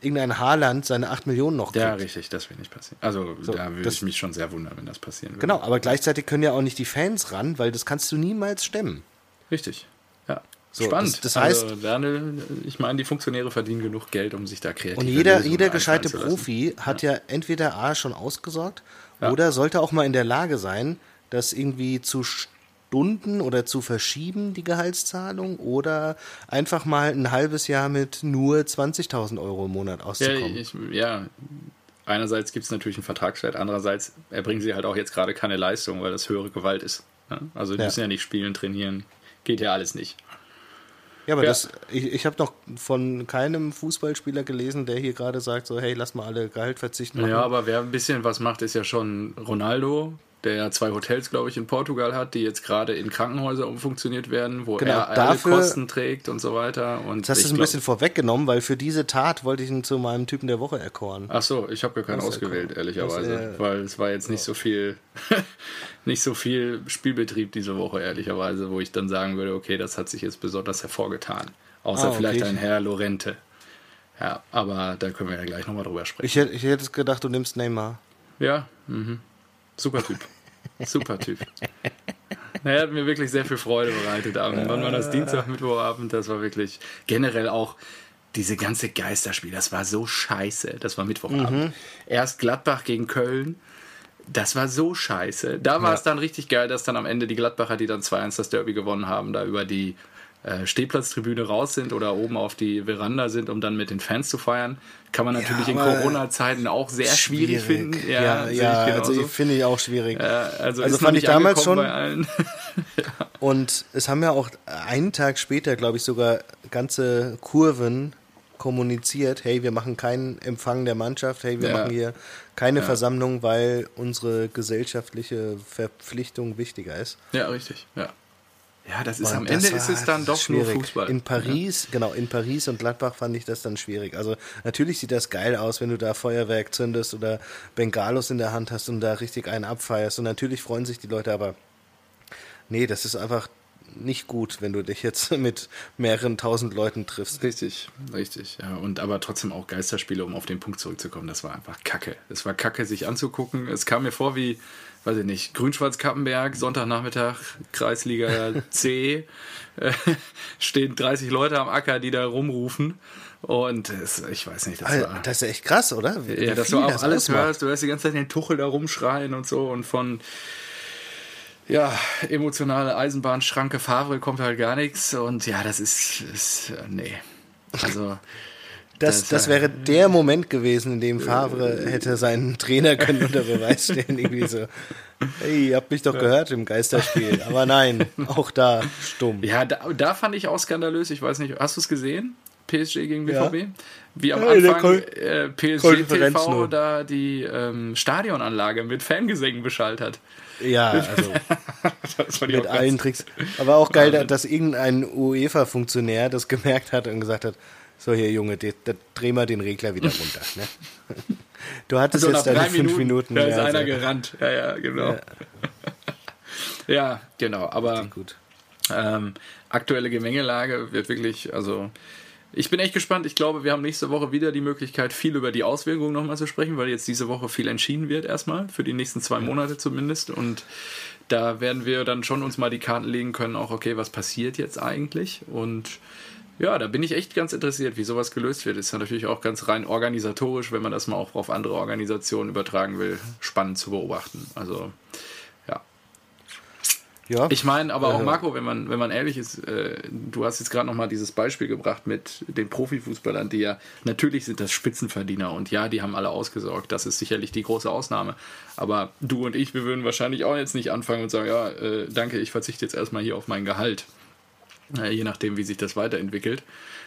Speaker 1: Irgendein Haarland seine 8 Millionen noch kriegt.
Speaker 2: Ja, richtig, das will nicht passieren. Also da würde ich mich schon sehr wundern, wenn das passieren würde.
Speaker 1: Genau, aber gleichzeitig können ja auch nicht die Fans ran, weil das kannst du niemals stemmen.
Speaker 2: Richtig. Ja.
Speaker 1: So,
Speaker 2: Spannend.
Speaker 1: das- das
Speaker 2: also,
Speaker 1: heißt-
Speaker 2: Daniel, ich meine, die Funktionäre verdienen genug Geld, um sich da kreativ
Speaker 1: Und jeder, jeder gescheite Profi hat ja. entweder A schon ausgesorgt
Speaker 2: Ja.
Speaker 1: oder sollte auch mal in der Lage sein, das irgendwie zu Stunden oder zu verschieben, die Gehaltszahlung, oder einfach mal ein halbes Jahr mit nur 20.000 Euro im Monat
Speaker 2: Ja,
Speaker 1: auszukommen.
Speaker 2: ich, ja, einerseits gibt es natürlich einen Vertragswert, andererseits erbringen sie halt auch jetzt gerade keine Leistung, weil das höhere Gewalt ist. Ja? Also die
Speaker 1: Ja.
Speaker 2: müssen ja nicht spielen, trainieren. Geht ja alles nicht.
Speaker 1: Ja, aber
Speaker 2: Ja.
Speaker 1: das, ich, ich habe noch von keinem Fußballspieler gelesen, der hier gerade sagt, so, hey, lass mal alle Gehalt verzichten. machen.
Speaker 2: Ja, aber wer ein bisschen was macht, ist ja schon Ronaldo, der ja zwei Hotels, glaube ich, in Portugal hat, die jetzt gerade in Krankenhäuser umfunktioniert werden, wo
Speaker 1: Genau,
Speaker 2: er alle
Speaker 1: dafür-
Speaker 2: Kosten trägt und so weiter. Und
Speaker 1: Jetzt hast du ein
Speaker 2: glaub-
Speaker 1: bisschen vorweggenommen, weil für diese Tat wollte ich ihn zu meinem Typen der Woche erkoren.
Speaker 2: Ach so, ich habe gar keinen
Speaker 1: Das ist ja
Speaker 2: ausgewählt,
Speaker 1: cool.
Speaker 2: ehrlicherweise,
Speaker 1: Das, äh,
Speaker 2: weil es war jetzt nicht so viel, nicht so viel Spielbetrieb diese Woche, ehrlicherweise, wo ich dann sagen würde, okay, das hat sich jetzt besonders hervorgetan. Außer
Speaker 1: Ah, okay.
Speaker 2: vielleicht ein Herr Lorente. Ja, aber da können wir ja gleich nochmal drüber sprechen.
Speaker 1: Ich hätte, ich hätte gedacht, du nimmst Neymar.
Speaker 2: Ja, mhm. Super Typ. Super Typ. Er hat mir wirklich sehr viel Freude bereitet. Wann war das? Dienstag, Mittwochabend? Das war wirklich generell auch diese ganze Geisterspiel. Das war so scheiße. Das war Mittwochabend. Erst Gladbach gegen Köln. Das war so scheiße. Da war
Speaker 1: Ja.
Speaker 2: es dann richtig geil, dass dann am Ende die Gladbacher, die dann 2-1 das Derby gewonnen haben, da über die äh, Stehplatztribüne raus sind oder oben auf die Veranda sind, um dann mit den Fans zu feiern. Kann man natürlich in
Speaker 1: aber
Speaker 2: Corona-Zeiten auch sehr schwierig, finden.
Speaker 1: Ja,
Speaker 2: sehe
Speaker 1: ja,
Speaker 2: ich
Speaker 1: also finde ich auch schwierig.
Speaker 2: Äh, also,
Speaker 1: Also fand ich damals schon-
Speaker 2: bei allen.
Speaker 1: Und es haben ja auch einen Tag später, glaube ich, sogar ganze Kurven kommuniziert, hey, wir machen keinen Empfang der Mannschaft, hey, wir
Speaker 2: Ja.
Speaker 1: machen hier keine
Speaker 2: Ja.
Speaker 1: Versammlung, weil unsere gesellschaftliche Verpflichtung wichtiger ist.
Speaker 2: ja, richtig. Ja, ja das ist
Speaker 1: Und
Speaker 2: am
Speaker 1: das
Speaker 2: Ende ist es dann
Speaker 1: das
Speaker 2: doch nur
Speaker 1: schwierig.
Speaker 2: Fußball.
Speaker 1: In Paris, genau, in Paris und Gladbach fand ich das dann schwierig. Also natürlich sieht das geil aus, wenn du da Feuerwerk zündest oder Bengalos in der Hand hast und da richtig einen abfeierst. Und natürlich freuen sich die Leute, aber nee, das ist einfach nicht gut, wenn du dich jetzt mit mehreren tausend Leuten triffst.
Speaker 2: Richtig, richtig. Ja, und aber trotzdem auch Geisterspiele, um auf den Punkt zurückzukommen. Das war einfach Kacke. Es war Kacke, sich anzugucken. Es kam mir vor wie, weiß ich nicht, Grünschwarz-Kappenberg, Sonntagnachmittag, Kreisliga C. Äh, stehen 30 Leute am Acker, die da rumrufen. Und es, ich weiß nicht,
Speaker 1: das war. Das ist echt krass, oder?
Speaker 2: Wie ja, dass du auch das alles ausmacht. hörst. Du hörst die ganze Zeit den Tuchel da rumschreien und so und von ja, emotionale Eisenbahnschranke Favre kommt halt gar nichts und ja, das ist, ist äh, nee. Also.
Speaker 1: Das, das, das, wäre der Moment gewesen, in dem Favre hätte seinen Trainer können unter Beweis stellen. Irgendwie so, hey, ihr habt mich doch gehört im Geisterspiel. Aber nein, auch da stumm.
Speaker 2: Ja, da, da fand ich auch skandalös. Ich weiß nicht, hast du es gesehen? PSG gegen BVB? Ja. Wie am ja, Anfang äh, PSG TV da die ähm, Stadionanlage mit Fangesängen beschallt hat.
Speaker 1: Ja, also mit allen Tricks. Aber auch geil, dass irgendein UEFA-Funktionär das gemerkt hat und gesagt hat, so hier Junge, da dreh mal den Regler wieder runter. Ne? Du hattest also jetzt deine fünf Minuten.
Speaker 2: Da ist einer also. gerannt. Ja, ja, genau. Ja, ja genau. Aber ähm, aktuelle Gemengelage wird wirklich, also ich bin echt gespannt. Ich glaube, wir haben nächste Woche wieder die Möglichkeit, viel über die Auswirkungen nochmal zu sprechen, weil jetzt diese Woche viel entschieden wird erstmal, für die nächsten zwei Monate zumindest. Und da werden wir dann schon uns mal die Karten legen können, auch okay, was passiert jetzt eigentlich? Und ja, da bin ich echt ganz interessiert, wie sowas gelöst wird. Ist ja natürlich auch ganz rein organisatorisch, wenn man das mal auch auf andere Organisationen übertragen will, spannend zu beobachten. Also ja. Ich meine, aber auch Marco, wenn man, wenn man ehrlich ist, äh, du hast jetzt gerade nochmal dieses Beispiel gebracht mit den Profifußballern, die ja, natürlich sind das Spitzenverdiener und ja, die haben alle ausgesorgt. Das ist sicherlich die große Ausnahme. Aber du und ich, wir würden wahrscheinlich auch jetzt nicht anfangen und sagen, ja, äh, danke, ich verzichte jetzt erstmal hier auf mein Gehalt. Äh, je nachdem, wie sich das weiterentwickelt.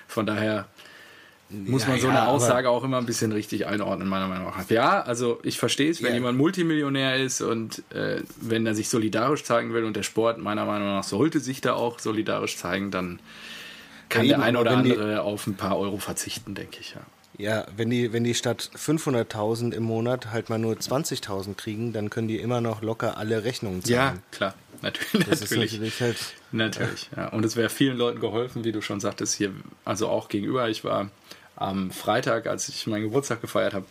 Speaker 2: Von daher, muss man ja, so eine ja, Aussage auch immer ein bisschen richtig einordnen, meiner Meinung nach. Ja, also ich verstehe es, wenn ja. jemand Multimillionär ist und äh, wenn er sich solidarisch zeigen will und der Sport meiner Meinung nach sollte sich da auch solidarisch zeigen, dann kann der ein oder andere die, auf ein paar Euro verzichten, denke ich, ja.
Speaker 1: Ja, wenn die, wenn die statt 500.000 im Monat halt mal nur 20.000 kriegen, dann können die immer noch locker alle Rechnungen
Speaker 2: zahlen. Ja, klar, natürlich. Das natürlich. ist natürlich halt. Natürlich, ja. Und es wäre vielen Leuten geholfen, wie du schon sagtest, hier, also auch gegenüber. Ich war am Freitag, als ich meinen Geburtstag gefeiert habe,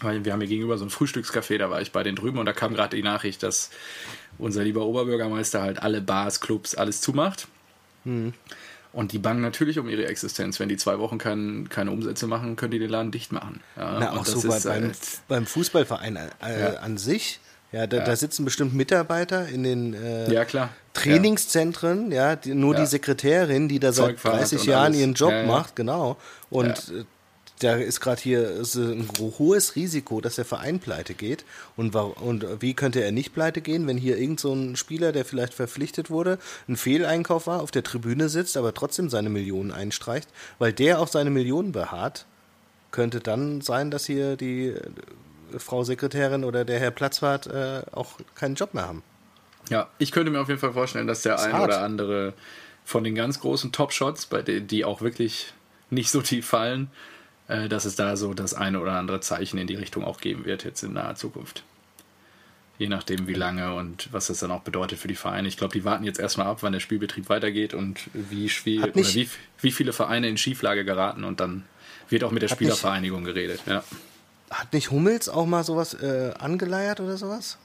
Speaker 2: weil wir haben hier gegenüber so ein Frühstückscafé, da war ich bei den drüben und da kam gerade die Nachricht, dass unser lieber Oberbürgermeister halt alle Bars, Clubs, alles zumacht. Mhm. Und die bangen natürlich um ihre Existenz. Wenn die zwei Wochen kein, keine Umsätze machen, können die den Laden dicht machen.
Speaker 1: Ja, Na, auch so bei, beim, halt, beim, Fußballverein äh, ja. an sich. Ja da, ja. da, sitzen bestimmt Mitarbeiter in den äh,
Speaker 2: ja, klar.
Speaker 1: Trainingszentren, ja, die, nur die Sekretärin, die da seit 30 Jahren alles. ihren Job macht, genau. Und äh, da ist gerade hier ein hohes Risiko, dass der Verein pleite geht. Und, und wie könnte er nicht pleite gehen, wenn hier irgend so ein Spieler, der vielleicht verpflichtet wurde, ein Fehleinkauf war, auf der Tribüne sitzt, aber trotzdem seine Millionen einstreicht, weil der auf seine Millionen beharrt, könnte dann sein, dass hier die äh, Frau Sekretärin oder der Herr Platzwart äh, auch keinen Job mehr haben.
Speaker 2: Ja, ich könnte mir auf jeden Fall vorstellen, dass der ein oder andere von den ganz großen Top-Shots, bei denen die auch wirklich nicht so tief fallen, äh, dass es da so das eine oder andere Zeichen in die Richtung auch geben wird jetzt in naher Zukunft. Je nachdem, wie lange und was das dann auch bedeutet für die Vereine. Ich glaube, die warten jetzt erstmal ab, wann der Spielbetrieb weitergeht und wie, viel, oder wie, wie viele Vereine in Schieflage geraten und dann wird auch mit der Spielervereinigung geredet. Ja.
Speaker 1: Hat nicht Hummels auch mal sowas äh, angeleiert oder sowas?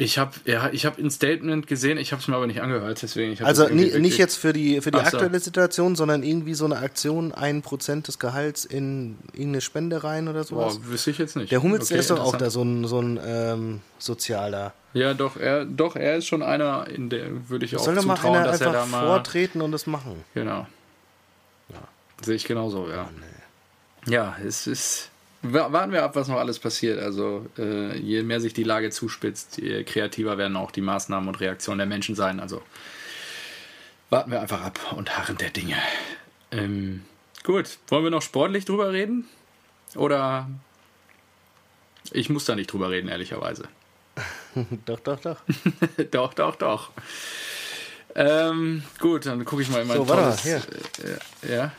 Speaker 2: Ich habe ja, ich habe ein Statement gesehen, ich habe es mir aber nicht angehört, deswegen.
Speaker 1: also nie, nicht jetzt für die für die aktuelle so. Situation, sondern irgendwie so eine Aktion, ein Prozent des Gehalts in irgendeine Spende rein oder sowas.
Speaker 2: Boah, wüsste ich jetzt nicht.
Speaker 1: Der Hummels okay, ist doch auch da so ein so ein ähm, sozialer.
Speaker 2: Ja, doch er, doch er ist schon einer, in der würde ich auch
Speaker 1: Soll zutrauen, mal einer dass er da mal vortreten und das machen.
Speaker 2: Genau. Ja. Sehe ich genauso, ja. Oh, nee. Ja, es ist warten wir ab, was noch alles passiert. Also äh, je mehr sich die Lage zuspitzt, je kreativer werden auch die Maßnahmen und Reaktionen der Menschen sein. Also warten wir einfach ab und harren der Dinge. Ähm, gut, wollen wir noch sportlich drüber reden? Oder ich muss da nicht drüber reden, ehrlicherweise.
Speaker 1: doch, doch, doch.
Speaker 2: doch, doch, doch. Ähm, gut, dann gucke ich mal in mein so, tolles,
Speaker 1: äh,
Speaker 2: ja.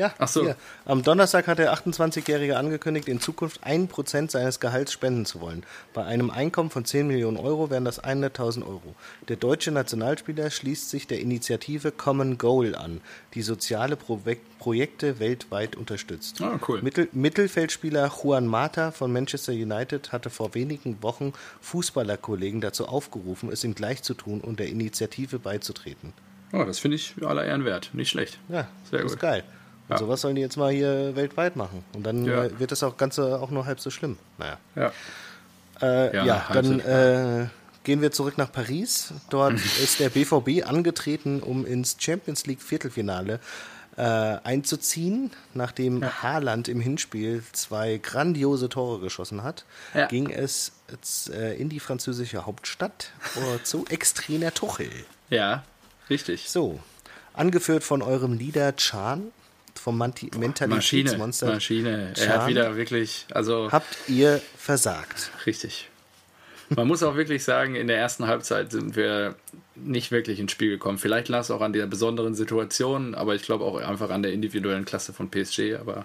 Speaker 1: Ja,
Speaker 2: Ach so.
Speaker 1: Hier. Am Donnerstag hat der 28-Jährige angekündigt, in Zukunft 1% seines Gehalts spenden zu wollen. Bei einem Einkommen von 10 Millionen Euro wären das 100.000 Euro. Der deutsche Nationalspieler schließt sich der Initiative Common Goal an, die soziale Pro Projekte weltweit unterstützt.
Speaker 2: Ah, cool.
Speaker 1: Mittel Mittelfeldspieler Juan Mata von Manchester United hatte vor wenigen Wochen Fußballerkollegen dazu aufgerufen, es ihm gleich zu tun und der Initiative beizutreten.
Speaker 2: Oh, das finde ich aller Ehren wert. Nicht schlecht.
Speaker 1: Ja,
Speaker 2: Sehr
Speaker 1: das
Speaker 2: gut.
Speaker 1: ist geil. Und
Speaker 2: Ja.
Speaker 1: sowas sollen die jetzt mal hier weltweit machen. Und dann
Speaker 2: Ja.
Speaker 1: äh, wird das auch Ganze auch nur halb so schlimm. Naja.
Speaker 2: Ja.
Speaker 1: Äh,
Speaker 2: Ja,
Speaker 1: ja, dann äh, gehen wir zurück nach Paris. Dort ist der BVB angetreten, um ins Champions League Viertelfinale äh, einzuziehen. Nachdem Haaland im Hinspiel zwei grandiose Tore geschossen hat,
Speaker 2: Ja.
Speaker 1: ging es jetzt, äh, in die französische Hauptstadt äh, zu Ex-Trainer Tuchel.
Speaker 2: Ja, richtig.
Speaker 1: So, angeführt von eurem Leader Chan vom Manti
Speaker 2: Maschine,
Speaker 1: Mentalitätsmonster.
Speaker 2: Maschine. Er
Speaker 1: Chan.
Speaker 2: hat wieder wirklich, also
Speaker 1: Habt ihr versagt?
Speaker 2: richtig. Man muss auch wirklich sagen, in der ersten Halbzeit sind wir nicht wirklich ins Spiel gekommen. Vielleicht lag es auch an der besonderen Situation, aber ich glaube auch einfach an der individuellen Klasse von PSG. Aber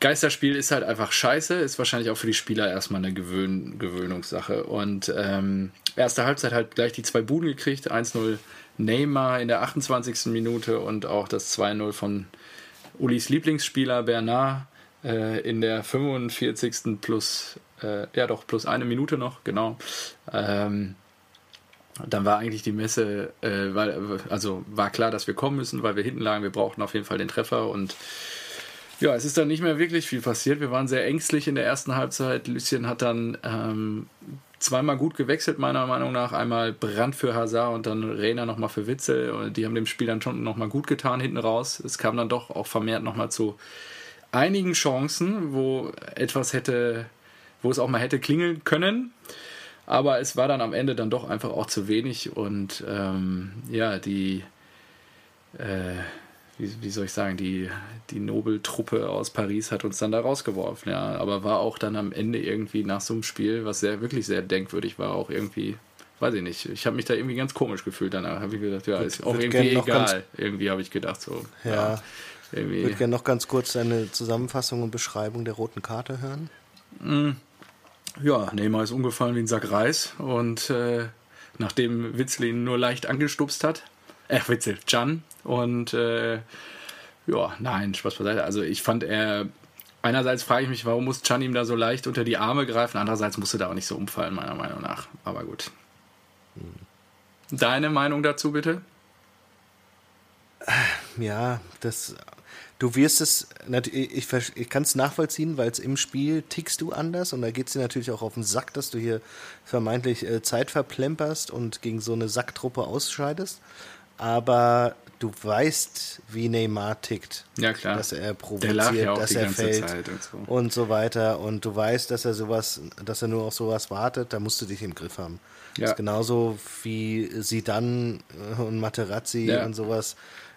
Speaker 2: Geisterspiel ist halt einfach scheiße, ist wahrscheinlich auch für die Spieler erstmal eine Gewöhn Gewöhnungssache. Und ähm, erste Halbzeit halt gleich die zwei Buden gekriegt, 1-0 Neymar in der 28. Minute und auch das 2-0 von Ulis Lieblingsspieler Bernard äh, in der 45. plus, äh, ja doch, plus eine Minute noch, genau. Ähm, dann war eigentlich die Messe, äh, weil, also war klar, dass wir kommen müssen, weil wir hinten lagen. Wir brauchten auf jeden Fall den Treffer und ja, es ist dann nicht mehr wirklich viel passiert. Wir waren sehr ängstlich in der ersten Halbzeit. Lucien hat dann ähm, zweimal gut gewechselt, meiner Meinung nach. Einmal Brand für Hazard und dann Rena nochmal für Witzel. Die haben dem Spiel dann schon nochmal gut getan hinten raus. Es kam dann doch auch vermehrt nochmal zu einigen Chancen, wo etwas hätte, wo es auch mal hätte klingeln können. Aber es war dann am Ende dann doch einfach auch zu wenig und ähm, ja, die, äh, wie, wie soll ich sagen, die, die Nobeltruppe aus Paris hat uns dann da rausgeworfen, ja. Aber war auch dann am Ende irgendwie nach so einem Spiel, was sehr, wirklich sehr denkwürdig war, auch irgendwie, weiß ich nicht, ich habe mich da irgendwie ganz komisch gefühlt danach. Habe ich gedacht, ja, ist auch irgendwie egal. Irgendwie habe ich gedacht, so.
Speaker 1: Ja. Ich
Speaker 2: irgendwie.
Speaker 1: würde gerne noch ganz kurz eine Zusammenfassung und Beschreibung der roten Karte hören.
Speaker 2: Ja, Neymar ist umgefallen wie ein Sack Reis und äh, nachdem ihn nur leicht angestupst hat, äh, Witzel, Can und äh, ja, nein, Spaß beiseite. Also ich fand er, einerseits frage ich mich, warum muss Can ihm da so leicht unter die Arme greifen, andererseits musste da auch nicht so umfallen, meiner Meinung nach. Aber gut. Deine Meinung dazu bitte?
Speaker 1: Ja, das. Du wirst es, ich, ich kann es nachvollziehen, weil es im Spiel tickst du anders und da geht es dir natürlich auch auf den Sack, dass du hier vermeintlich äh, Zeit verplemperst und gegen so eine Sacktruppe ausscheidest. Aber du weißt, wie Neymar tickt.
Speaker 2: Ja, klar.
Speaker 1: Dass er provoziert,
Speaker 2: ja
Speaker 1: dass er fällt
Speaker 2: und so.
Speaker 1: und so weiter. Und du weißt, dass er sowas, dass er nur auf sowas wartet, da musst du dich im Griff haben.
Speaker 2: Ja.
Speaker 1: Das ist genauso wie Sidan und Materazzi
Speaker 2: Ja.
Speaker 1: und sowas.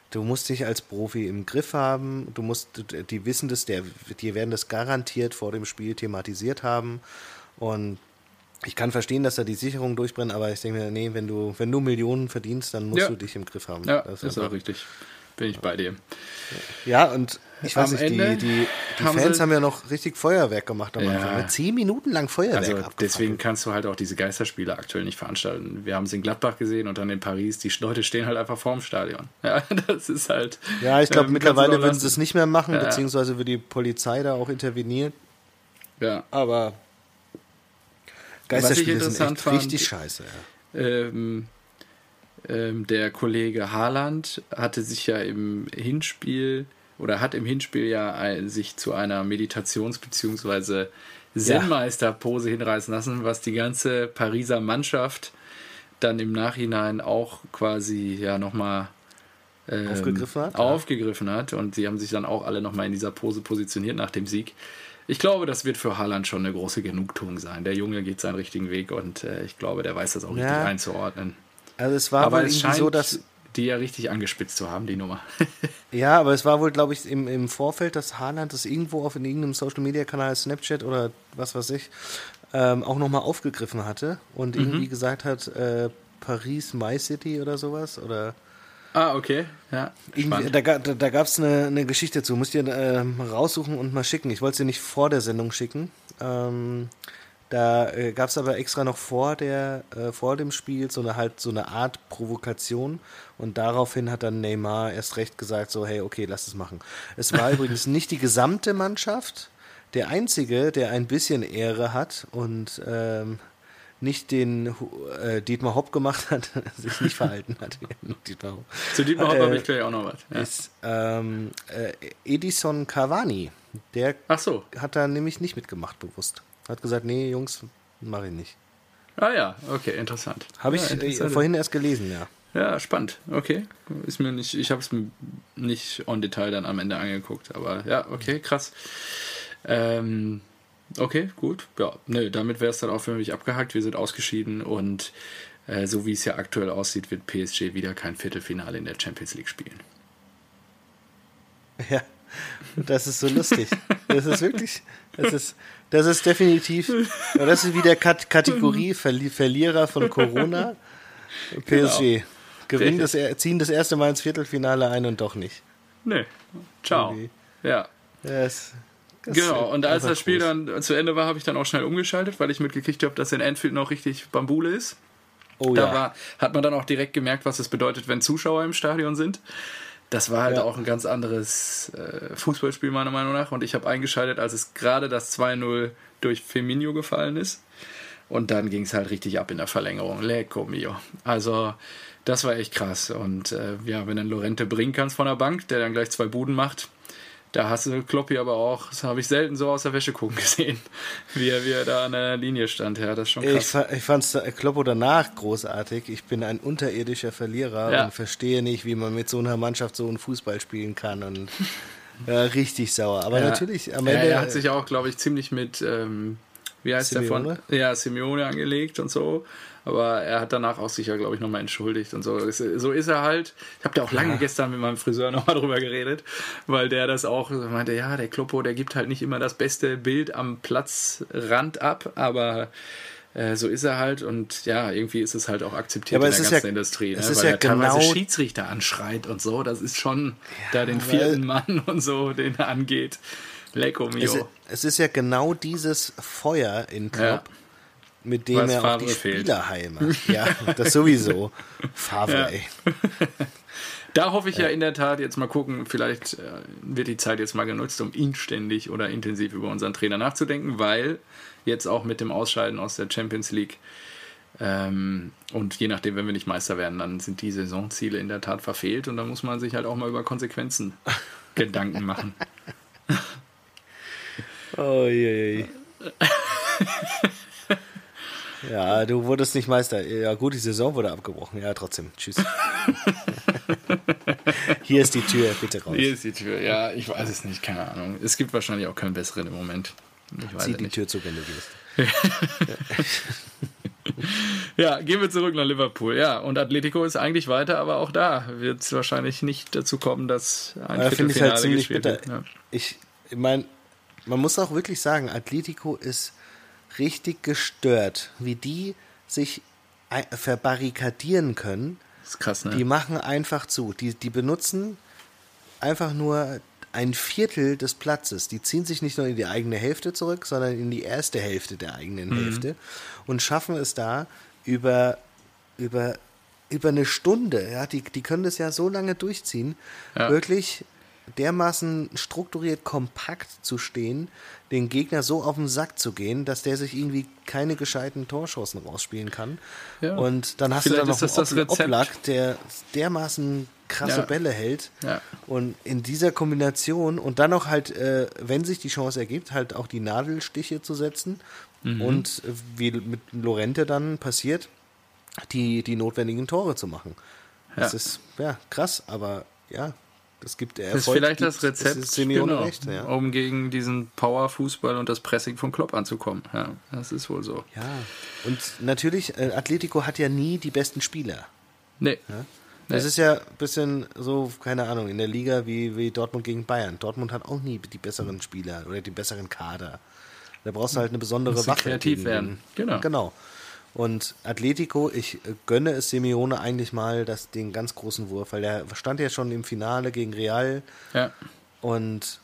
Speaker 1: Du musst dich als Profi im Griff haben. Du musst, die wissen das, der, die werden das garantiert vor dem Spiel thematisiert haben. Und ich kann verstehen, dass da die Sicherungen durchbrennen, aber ich denke mir, nee, wenn du, wenn du Millionen verdienst, dann musst
Speaker 2: Ja.
Speaker 1: du dich im Griff haben.
Speaker 2: Ja,
Speaker 1: Das
Speaker 2: ist auch richtig. Bin ich bei dir.
Speaker 1: ja, und ich weiß
Speaker 2: Am
Speaker 1: nicht,
Speaker 2: Ende
Speaker 1: die, die, die
Speaker 2: haben
Speaker 1: Fans haben ja noch richtig Feuerwerk gemacht am
Speaker 2: Ja.
Speaker 1: Anfang. ne? Zehn Minuten lang Feuerwerk
Speaker 2: Also deswegen kannst du halt auch diese Geisterspiele aktuell nicht veranstalten. Wir haben es in Gladbach gesehen und dann in Paris. Die Leute stehen halt einfach vorm Stadion. Ja, das ist halt.
Speaker 1: Ja, ich glaube,
Speaker 2: ähm,
Speaker 1: mittlerweile würden sie es nicht mehr machen,
Speaker 2: Ja.
Speaker 1: beziehungsweise wird die Polizei da auch intervenieren.
Speaker 2: Ja.
Speaker 1: Aber Geisterspiele
Speaker 2: ich
Speaker 1: sind
Speaker 2: interessant
Speaker 1: echt
Speaker 2: fand-
Speaker 1: richtig scheiße. Ja.
Speaker 2: Ähm, ähm, der Kollege Haaland hatte sich ja im Hinspiel oder hat im Hinspiel ja ein, sich zu einer Meditations- bzw. Zen-Meister-Pose hinreißen lassen, was die ganze Pariser Mannschaft dann im Nachhinein auch quasi ja nochmal ähm,
Speaker 1: Aufgegriffen hat, ja.
Speaker 2: aufgegriffen hat. Und sie haben sich dann auch alle nochmal in dieser Pose positioniert nach dem Sieg. Ich glaube, das wird für Haaland schon eine große Genugtuung sein. Der Junge geht seinen richtigen Weg und äh, ich glaube, der weiß das auch
Speaker 1: Ja.
Speaker 2: richtig einzuordnen.
Speaker 1: Also es war
Speaker 2: Aber
Speaker 1: wohl
Speaker 2: es
Speaker 1: irgendwie
Speaker 2: scheint
Speaker 1: so, dass
Speaker 2: die ja richtig angespitzt zu haben, die Nummer.
Speaker 1: ja, aber es war wohl, glaube ich, im, im Vorfeld, dass Haaland das irgendwo auf in irgendeinem Social Media Kanal, Snapchat oder was weiß ich, ähm, auch nochmal aufgegriffen hatte und
Speaker 2: Mhm.
Speaker 1: irgendwie gesagt hat, äh, Paris My City oder sowas oder
Speaker 2: Ah, okay. Ja.
Speaker 1: Da, da, da gab es eine, eine Geschichte zu. Musst ihr äh, raussuchen und mal schicken. Ich wollte sie nicht vor der Sendung schicken. Ähm, da äh, gab es aber extra noch vor der äh, vor dem Spiel so eine halt so eine Art Provokation und daraufhin hat dann Neymar erst recht gesagt so hey okay lass es machen. Es war übrigens nicht die gesamte Mannschaft. Der einzige, der ein bisschen Ehre hat und ähm, nicht den äh, Dietmar Hopp gemacht hat, sich nicht verhalten hat.
Speaker 2: Dietmar Hopp. Zu Dietmar Hopp äh, habe ich gleich auch noch was.
Speaker 1: Ja. Ist ähm, äh, Edison Cavani. Der
Speaker 2: so.
Speaker 1: hat da nämlich nicht mitgemacht, bewusst. Hat gesagt, nee, Jungs, mache ich nicht.
Speaker 2: Ah ja, okay, interessant.
Speaker 1: Habe
Speaker 2: ja,
Speaker 1: ich äh, vorhin erst gelesen, ja.
Speaker 2: Ja, spannend. Okay, ist mir nicht, ich habe es mir nicht on Detail dann am Ende angeguckt, aber ja, okay, krass. Ähm, okay, gut. Ja, nö, damit wäre es dann auch für mich abgehakt. Wir sind ausgeschieden und äh, so wie es ja aktuell aussieht, wird PSG wieder kein Viertelfinale in der Champions League spielen.
Speaker 1: Ja, das ist so lustig. Das ist wirklich, das ist, das ist definitiv, das ist wieder Kat Kategorie Verli Verlierer von Corona. PSG. Genau. Gewinnen das, ziehen das erste Mal ins Viertelfinale ein und doch nicht.
Speaker 2: Nee. Ciao. Okay. Ja.
Speaker 1: Das,
Speaker 2: das genau, und als das Spiel groß. dann zu Ende war, habe ich dann auch schnell umgeschaltet, weil ich mitgekriegt habe, dass in Enfield noch richtig Bambule ist. Oh, da ja. war, hat man dann auch direkt gemerkt, was es bedeutet, wenn Zuschauer im Stadion sind. Das war halt ja. auch ein ganz anderes äh, Fußballspiel, meiner Meinung nach. Und ich habe eingeschaltet, als es gerade das 2-0 durch Firmino gefallen ist. Und dann ging es halt richtig ab in der Verlängerung. Lecco mio. Also, das war echt krass. Und äh, ja, wenn dann Lorente bringen kannst von der Bank, der dann gleich zwei Buden macht, da hast du Kloppi aber auch, das habe ich selten so aus der Wäsche gucken gesehen, wie er, wie er da an der Linie stand. Ja, das ist schon krass.
Speaker 1: Ich, ich fand es Kloppo danach großartig. Ich bin ein unterirdischer Verlierer ja. und verstehe nicht, wie man mit so einer Mannschaft so einen Fußball spielen kann und ja, richtig sauer. Aber ja. natürlich
Speaker 2: am Ende. er hat sich auch, glaube ich, ziemlich mit, ähm, wie heißt Simeone? der von? Ja, Simeone angelegt und so. Aber er hat danach auch sicher, glaube ich, nochmal entschuldigt und so. So ist er halt. Ich habe da auch lange ja. gestern mit meinem Friseur nochmal drüber geredet, weil der das auch meinte, ja, der Kloppo, der gibt halt nicht immer das beste Bild am Platzrand ab, aber äh, so ist er halt und ja, irgendwie ist es halt auch akzeptiert
Speaker 1: ja,
Speaker 2: in der ganzen
Speaker 1: ja,
Speaker 2: Industrie,
Speaker 1: ne? weil ja er
Speaker 2: teilweise genau Schiedsrichter anschreit und so. Das ist schon da den vierten Mann und so, den er angeht. Lecco mio.
Speaker 1: Es, es, ist ja genau dieses Feuer in Klopp, mit dem Was er Favre auch die Spielerheime. Ja, das sowieso. Favre, ey.
Speaker 2: Da hoffe ich ja in der Tat jetzt mal gucken, vielleicht äh, wird die Zeit jetzt mal genutzt, um inständig oder intensiv über unseren Trainer nachzudenken, weil jetzt auch mit dem Ausscheiden aus der Champions League ähm, und je nachdem, wenn wir nicht Meister werden, dann sind die Saisonziele in der Tat verfehlt und da muss man sich halt auch mal über Konsequenzen Gedanken machen.
Speaker 1: Oh je. je. Ja, du wurdest nicht Meister. Ja, gut, die Saison wurde abgebrochen. Ja, trotzdem. Tschüss. Hier ist die Tür, bitte raus.
Speaker 2: Hier ist die Tür, ja, ich weiß es nicht, keine Ahnung. Es gibt wahrscheinlich auch keinen besseren im Moment.
Speaker 1: Ich weiß Zieh die nicht. Tür zu, wenn du gehst.
Speaker 2: ja, gehen wir zurück nach Liverpool. Ja, und Atletico ist eigentlich weiter, aber auch da wird es wahrscheinlich nicht dazu kommen, dass ein
Speaker 1: ja, Viertelfinale ich halt ziemlich bitter. Wird. Ja. Ich, ich meine, man muss auch wirklich sagen, Atletico ist richtig gestört, wie die sich verbarrikadieren können.
Speaker 2: Das ist krass, ne?
Speaker 1: Die machen einfach zu. Die, die benutzen einfach nur ein Viertel des Platzes. Die ziehen sich nicht nur in die eigene Hälfte zurück, sondern in die erste Hälfte der eigenen mhm. Hälfte und schaffen es da über, über, über eine Stunde, ja, die, die können das ja so lange durchziehen, ja. wirklich dermaßen strukturiert kompakt zu stehen, den Gegner so auf den Sack zu gehen, dass der sich irgendwie keine gescheiten Torschancen rausspielen kann. Ja. Und dann hast Vielleicht du dann noch einen Oblak, der dermaßen krasse ja. Bälle hält. Ja. Und in dieser Kombination und dann noch halt, äh, wenn sich die Chance ergibt, halt auch die Nadelstiche zu setzen. Mhm. Und äh, wie mit Lorente dann passiert, die, die notwendigen Tore zu machen. Das ist ja krass, aber ja, das gibt der
Speaker 2: Erfolg. Das ist vielleicht das Rezept, genau, recht, ja. um gegen diesen Power-Fußball und das Pressing von Klopp anzukommen. Ja, das ist wohl so.
Speaker 1: Ja, und natürlich, äh, Atletico hat ja nie die besten Spieler.
Speaker 2: Nee.
Speaker 1: Ja? Das nee. ist ja ein bisschen so, keine Ahnung, in der Liga wie, wie Dortmund gegen Bayern. Dortmund hat auch nie die besseren Spieler oder die besseren Kader. Da brauchst du halt eine besondere Wache.
Speaker 2: kreativ werden.
Speaker 1: Genau. Genau. Und Atletico, ich gönne es Simeone eigentlich mal das, den ganz großen Wurf, weil er stand ja schon im Finale gegen Real.
Speaker 2: Ja.
Speaker 1: Und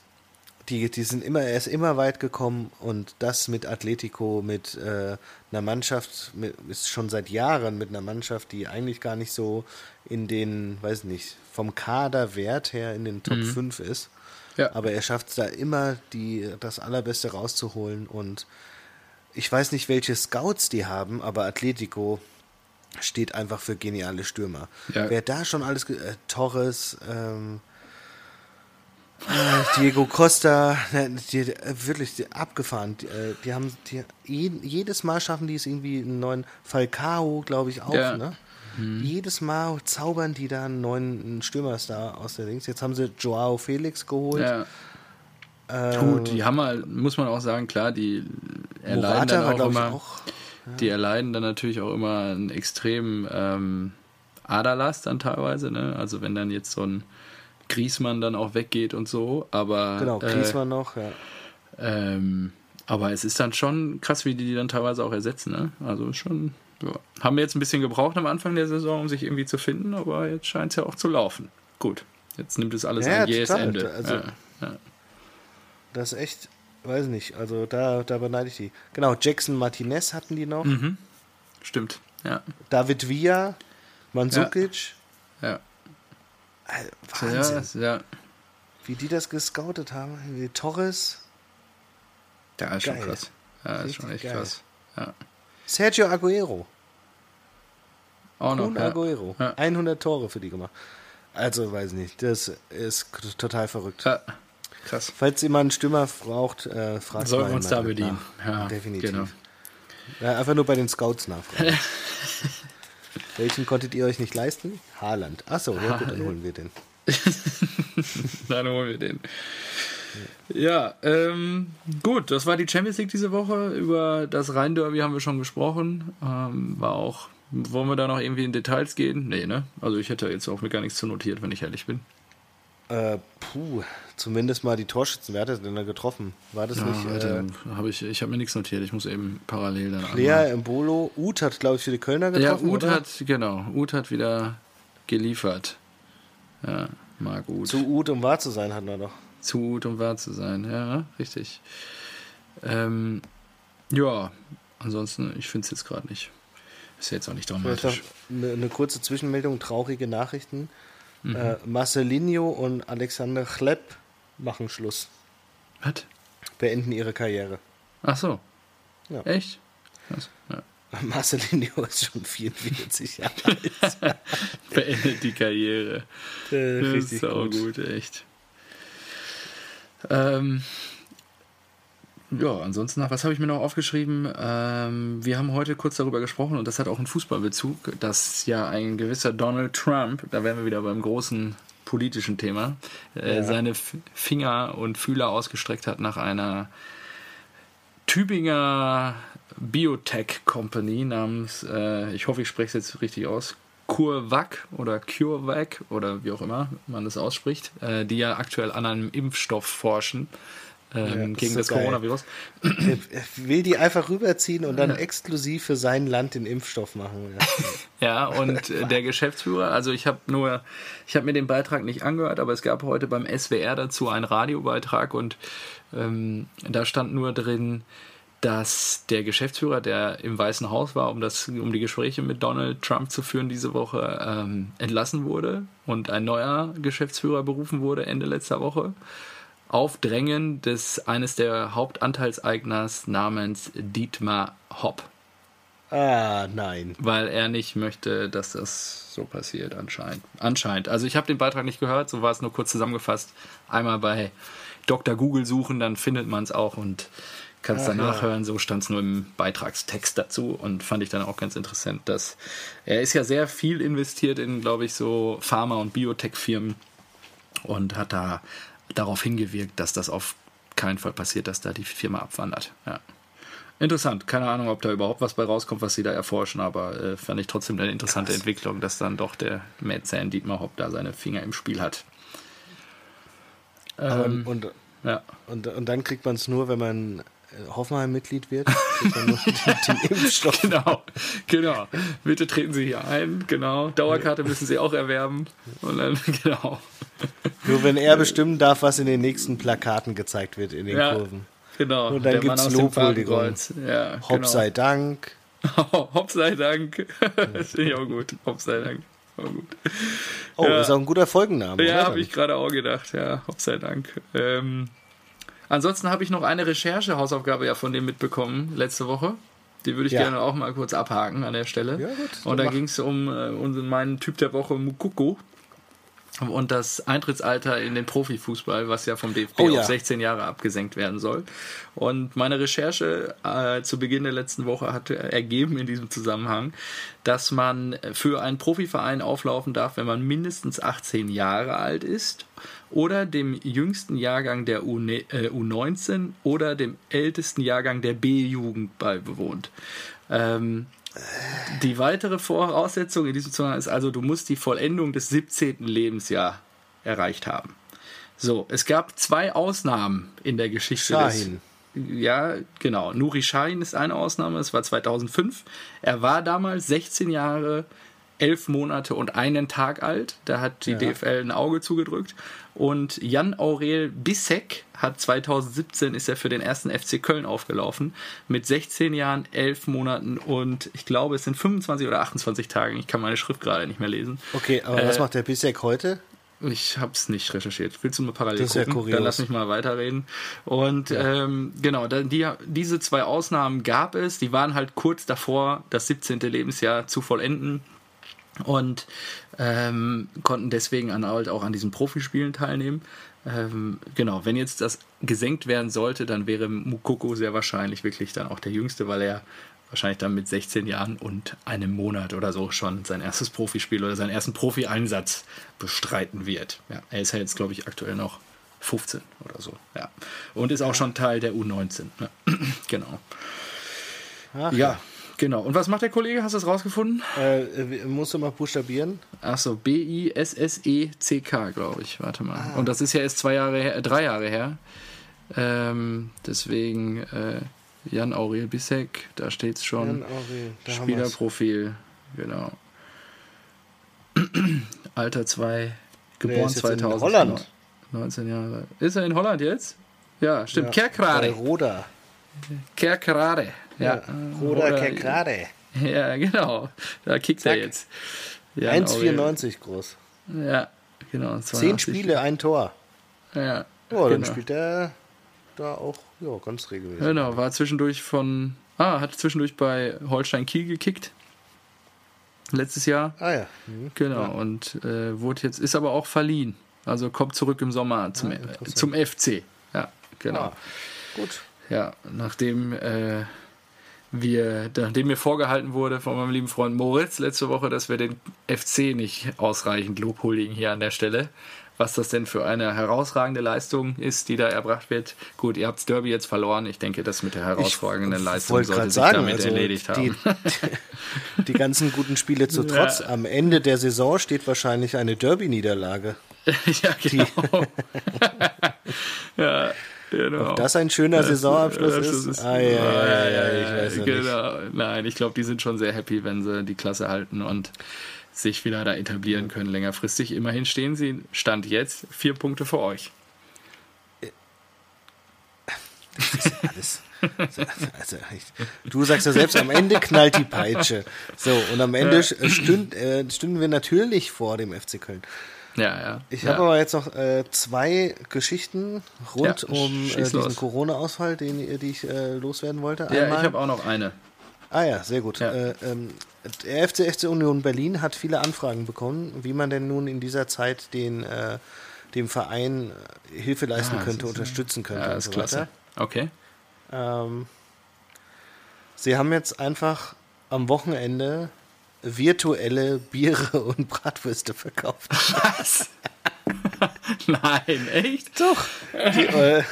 Speaker 1: die, die sind immer, er ist immer weit gekommen und das mit Atletico, mit äh, einer Mannschaft, mit, ist schon seit Jahren mit einer Mannschaft, die eigentlich gar nicht so in den, weiß nicht, vom Kaderwert her in den Top mhm. 5 ist. Ja. Aber er schafft es da immer, die, das Allerbeste rauszuholen und ich weiß nicht, welche Scouts die haben, aber Atletico steht einfach für geniale Stürmer. Ja. Wer da schon alles, äh, Torres, ähm, äh, Diego Costa, die, äh, wirklich die, abgefahren. Die, äh, die haben die, jedes Mal schaffen die es irgendwie einen neuen Falcao, glaube ich auch. Ja. Ne? Mhm. Jedes Mal zaubern die da einen neuen Stürmerstar aus der Links. Jetzt haben sie Joao Felix geholt. Ja.
Speaker 2: Äh, Gut, die haben halt, muss man auch sagen, klar, die erleiden Morata dann auch immer, auch, ja. die erleiden dann natürlich auch immer einen extremen ähm, Aderlass dann teilweise, ne? Also wenn dann jetzt so ein Griesmann dann auch weggeht und so, aber
Speaker 1: genau, Griesmann äh, noch, ja.
Speaker 2: Ähm, aber es ist dann schon krass, wie die die dann teilweise auch ersetzen, ne? Also schon, ja. haben wir jetzt ein bisschen gebraucht am Anfang der Saison, um sich irgendwie zu finden, aber jetzt scheint es ja auch zu laufen. Gut, jetzt nimmt es alles ja, ein jähes Ende. Also, ja.
Speaker 1: Das ist echt, weiß nicht, also da, da beneide ich die. Genau, Jackson Martinez hatten die noch.
Speaker 2: Mhm. Stimmt, ja.
Speaker 1: David Villa, Mandzukic.
Speaker 2: Ja. ja.
Speaker 1: Also, Wahnsinn. Ja, ja. Wie die das gescoutet haben. Wie Torres.
Speaker 2: Ja, ist geil. schon krass. Ja, ist schon echt geil. krass. Ja.
Speaker 1: Sergio Aguero.
Speaker 2: Auch noch.
Speaker 1: Ja. Aguero. Ja. 100 Tore für die gemacht. Also, weiß nicht. Das ist total verrückt. Ja.
Speaker 2: Krass.
Speaker 1: Falls jemand einen Stürmer braucht, äh, fragt
Speaker 2: Sollen wir uns da bedienen.
Speaker 1: Ja, definitiv. Genau. Ja, einfach nur bei den Scouts nachfragen. Welchen konntet ihr euch nicht leisten? Haaland. Achso, ja gut, dann holen wir den.
Speaker 2: dann holen wir den. Ja, ähm, gut, das war die Champions League diese Woche. Über das Rhein-Derby haben wir schon gesprochen. Ähm, war auch, wollen wir da noch irgendwie in Details gehen? Nee, ne? Also ich hätte jetzt auch mir gar nichts zu notiert, wenn ich ehrlich bin.
Speaker 1: Äh, puh, zumindest mal die Torschützenwerte sind da getroffen. War das ja, nicht?
Speaker 2: Äh, hab ich ich habe mir nichts notiert. Ich muss eben parallel dann.
Speaker 1: Lea Embolo, Uth hat, glaube ich, für die Kölner
Speaker 2: getroffen. Ja, Uth hat, genau. Uth hat wieder geliefert. Ja, mag Uth.
Speaker 1: Zu Uth, um wahr zu sein, hat er doch.
Speaker 2: Zu Uth, um wahr zu sein, ja, richtig. Ähm, ja, ansonsten, ich finde es jetzt gerade nicht. Ist jetzt auch nicht dramatisch.
Speaker 1: Eine, eine kurze Zwischenmeldung, traurige Nachrichten. Mhm. Äh, Marcelinho und Alexander Chlepp machen Schluss.
Speaker 2: Was?
Speaker 1: Beenden ihre Karriere.
Speaker 2: Ach so. Ja. Echt? Krass. Ja.
Speaker 1: Marcelinho ist schon 44 Jahre alt.
Speaker 2: Beendet die Karriere. Äh, das ist auch gut. gut, echt. Ähm, ja, ansonsten, was habe ich mir noch aufgeschrieben? Ähm, wir haben heute kurz darüber gesprochen und das hat auch einen Fußballbezug, dass ja ein gewisser Donald Trump, da wären wir wieder beim großen politischen Thema, äh, ja. seine Finger und Fühler ausgestreckt hat nach einer Tübinger Biotech Company namens, äh, ich hoffe, ich spreche es jetzt richtig aus, CureVac oder CureVac oder wie auch immer man das ausspricht, äh, die ja aktuell an einem Impfstoff forschen ähm, ja, gegen das, so Coronavirus.
Speaker 1: Er will die einfach rüberziehen und dann ja. exklusiv für sein Land den Impfstoff machen.
Speaker 2: Ja, ja und äh, der Geschäftsführer, also ich habe nur, ich habe mir den Beitrag nicht angehört, aber es gab heute beim SWR dazu einen Radiobeitrag und ähm, da stand nur drin, dass der Geschäftsführer, der im Weißen Haus war, um, das, um die Gespräche mit Donald Trump zu führen diese Woche, ähm, entlassen wurde und ein neuer Geschäftsführer berufen wurde Ende letzter Woche auf Drängen des eines der Hauptanteilseigners namens Dietmar Hopp.
Speaker 1: Ah, nein.
Speaker 2: Weil er nicht möchte, dass das so passiert, anscheinend. Anscheinend. Also ich habe den Beitrag nicht gehört, so war es nur kurz zusammengefasst. Einmal bei Dr. Google suchen, dann findet man es auch und kann es dann nachhören. So stand es nur im Beitragstext dazu und fand ich dann auch ganz interessant, dass er ist ja sehr viel investiert in, glaube ich, so Pharma- und Biotech-Firmen und hat da darauf hingewirkt, dass das auf keinen Fall passiert, dass da die Firma abwandert. Ja. Interessant. Keine Ahnung, ob da überhaupt was bei rauskommt, was sie da erforschen, aber äh, fand ich trotzdem eine interessante Krass. Entwicklung, dass dann doch der Mäzen Dietmar Hopp da seine Finger im Spiel hat.
Speaker 1: Ähm, und, ja. und, und dann kriegt man es nur, wenn man Hoffenheim-Mitglied wird, kriegt man nur den, den.
Speaker 2: Genau, genau. Bitte treten Sie hier ein, genau. Dauerkarte müssen Sie auch erwerben. Und dann, genau.
Speaker 1: Nur wenn er bestimmen darf, was in den nächsten Plakaten gezeigt wird in den
Speaker 2: Ja,
Speaker 1: Kurven.
Speaker 2: Genau.
Speaker 1: Und dann
Speaker 2: der
Speaker 1: gibt's
Speaker 2: Mann aus dem
Speaker 1: Lobhuldigung.
Speaker 2: Fadenkreuz. Ja,
Speaker 1: Hopp
Speaker 2: genau.
Speaker 1: sei Dank.
Speaker 2: Hopp sei Dank. Das finde ich auch gut. Hopp sei Dank.
Speaker 1: Oh,
Speaker 2: Ja.
Speaker 1: ist auch ein guter Folgenname.
Speaker 2: Ja, habe ich gerade auch gedacht. Ja, Hopp sei Dank. Ähm, ansonsten habe ich noch eine Recherche-Hausaufgabe ja von dem mitbekommen letzte Woche. Die würde ich
Speaker 1: Ja.
Speaker 2: gerne auch mal kurz abhaken an der Stelle.
Speaker 1: Ja, gut,
Speaker 2: Und da ging es um äh, unseren, meinen Typ der Woche, Mukoko. Und das Eintrittsalter in den Profifußball, was ja vom DFB
Speaker 1: Oh ja.
Speaker 2: auf 16 Jahre abgesenkt werden soll. Und meine Recherche äh, zu Beginn der letzten Woche hat ergeben in diesem Zusammenhang, dass man für einen Profiverein auflaufen darf, wenn man mindestens 18 Jahre alt ist oder dem jüngsten Jahrgang der U äh, U19 oder dem ältesten Jahrgang der B-Jugend beibewohnt. Ähm, die weitere Voraussetzung in diesem Zusammenhang ist also, du musst die Vollendung des 17. Lebensjahr erreicht haben. So, es gab zwei Ausnahmen in der Geschichte
Speaker 1: Shahin.
Speaker 2: des. Ja, genau. Nuri Shahin ist eine Ausnahme, das war 2005. Er war damals 16 Jahre, 11 Monate und einen Tag alt. Da hat die
Speaker 1: Ja.
Speaker 2: DFL ein Auge zugedrückt. Und Jan Aurel Bissek hat 2017 ist er für den ersten FC Köln aufgelaufen mit 16 Jahren, 11 Monaten und ich glaube es sind 25 oder 28 Tagen. Ich kann meine Schrift gerade nicht mehr lesen.
Speaker 1: Okay, aber was
Speaker 2: Äh,
Speaker 1: macht der Bisek heute?
Speaker 2: Ich habe es nicht recherchiert. Willst du mal parallel
Speaker 1: Das ist ja
Speaker 2: gucken?
Speaker 1: kurios.
Speaker 2: Dann lass mich mal weiterreden. Und ähm, genau, dann die, diese zwei Ausnahmen gab es. Die waren halt kurz davor, das 17. Lebensjahr zu vollenden und ähm, konnten deswegen an, halt auch an diesen Profispielen teilnehmen. Ähm, genau, wenn jetzt das gesenkt werden sollte, dann wäre Mukoko sehr wahrscheinlich wirklich dann auch der Jüngste, weil er wahrscheinlich dann mit 16 Jahren und einem Monat oder so schon sein erstes Profispiel oder seinen ersten Profi-Einsatz bestreiten wird. Ja, er ist ja jetzt, glaube ich, aktuell noch 15 oder so. Ja. Und ist auch schon Teil der U19. Ne? genau.
Speaker 1: Ach,
Speaker 2: Ja, genau. Und was macht der Kollege? Hast du es rausgefunden?
Speaker 1: Äh, musst du mal buchstabieren?
Speaker 2: Achso, B-I-S-S-E-C-K, glaube ich. Warte mal.
Speaker 1: Ah.
Speaker 2: Und das ist ja erst zwei Jahre her, äh, drei Jahre her. Ähm, deswegen äh, Jan Aurel Bissek, da steht es schon.
Speaker 1: Jan Aurel, da.
Speaker 2: Spielerprofil, genau. Alter 2, geboren
Speaker 1: ist jetzt in
Speaker 2: 2000.
Speaker 1: Holland.
Speaker 2: 19 Jahre. Ist er in Holland jetzt? Ja, stimmt.
Speaker 1: Ja,
Speaker 2: Kerkrade.
Speaker 1: Roda.
Speaker 2: Kerkrade. Ja.
Speaker 1: Roda
Speaker 2: Oder-
Speaker 1: Kerkrade.
Speaker 2: Ja, genau. Da kickt er
Speaker 1: Zack.
Speaker 2: jetzt. Jan Aurel.
Speaker 1: 1,94 groß.
Speaker 2: Ja, genau.
Speaker 1: Zehn
Speaker 2: 82.
Speaker 1: Spiele, ein Tor.
Speaker 2: Ja,
Speaker 1: Ja, dann
Speaker 2: genau.
Speaker 1: spielt er da auch ja, ganz regelmäßig.
Speaker 2: Genau, war zwischendurch von. Ah, hat zwischendurch bei Holstein Kiel gekickt. Letztes Jahr.
Speaker 1: Ah ja. Mhm.
Speaker 2: Genau. Und äh, wurde jetzt, ist aber auch verliehen. Also kommt zurück im Sommer zum,
Speaker 1: Ah,
Speaker 2: äh, zum FC. Ja, genau.
Speaker 1: Ah, gut.
Speaker 2: Ja, nachdem äh, wir, nachdem mir vorgehalten wurde von meinem lieben Freund Moritz letzte Woche, dass wir den FC nicht ausreichend lobhuldigen hier an der Stelle. Was das denn für eine herausragende Leistung ist, die da erbracht wird. Gut, ihr habt Derby jetzt verloren. Ich denke, das mit der herausragenden Leistung
Speaker 1: wollte
Speaker 2: sollte sich
Speaker 1: sagen,
Speaker 2: damit
Speaker 1: also
Speaker 2: erledigt haben.
Speaker 1: Die, die ganzen guten Spiele zu Trotz, am Ende der Saison steht wahrscheinlich eine Derby-Niederlage.
Speaker 2: ja, genau. ja, genau.
Speaker 1: Ob das ein schöner Saisonabschluss
Speaker 2: Das
Speaker 1: ist?
Speaker 2: ist-
Speaker 1: Ah, ja, ja, ja, ja, ich weiß nicht.
Speaker 2: genau. Nein, ich glaube, die sind schon sehr happy, wenn sie die Klasse halten und sich wieder da etablieren können längerfristig. Immerhin stehen sie, Stand jetzt, vier Punkte für euch.
Speaker 1: Alles. Also, du sagst ja selbst, am Ende knallt die Peitsche. So, und am Ende äh, stünd, äh, stünden wir natürlich vor dem FC Köln.
Speaker 2: Ja, ja.
Speaker 1: Ich
Speaker 2: ja.
Speaker 1: habe aber jetzt noch äh, zwei Geschichten rund
Speaker 2: Ja,
Speaker 1: um äh, diesen. Corona-Ausfall, den, die ich äh, loswerden wollte.
Speaker 2: Ja,
Speaker 1: Einmal-
Speaker 2: ich habe auch noch eine.
Speaker 1: Ah ja, sehr gut.
Speaker 2: Ja.
Speaker 1: Äh, ähm, der FC, FC Union Berlin hat viele Anfragen bekommen, wie man denn nun in dieser Zeit den, äh, dem Verein äh, Hilfe leisten
Speaker 2: Ah,
Speaker 1: könnte, unterstützen könnte
Speaker 2: Ja, ist
Speaker 1: so
Speaker 2: klasse.
Speaker 1: weiter.
Speaker 2: Okay.
Speaker 1: Ähm, sie haben jetzt einfach am Wochenende virtuelle Biere und Bratwürste verkauft.
Speaker 2: Was? Nein, echt?
Speaker 1: Doch. Die, äh,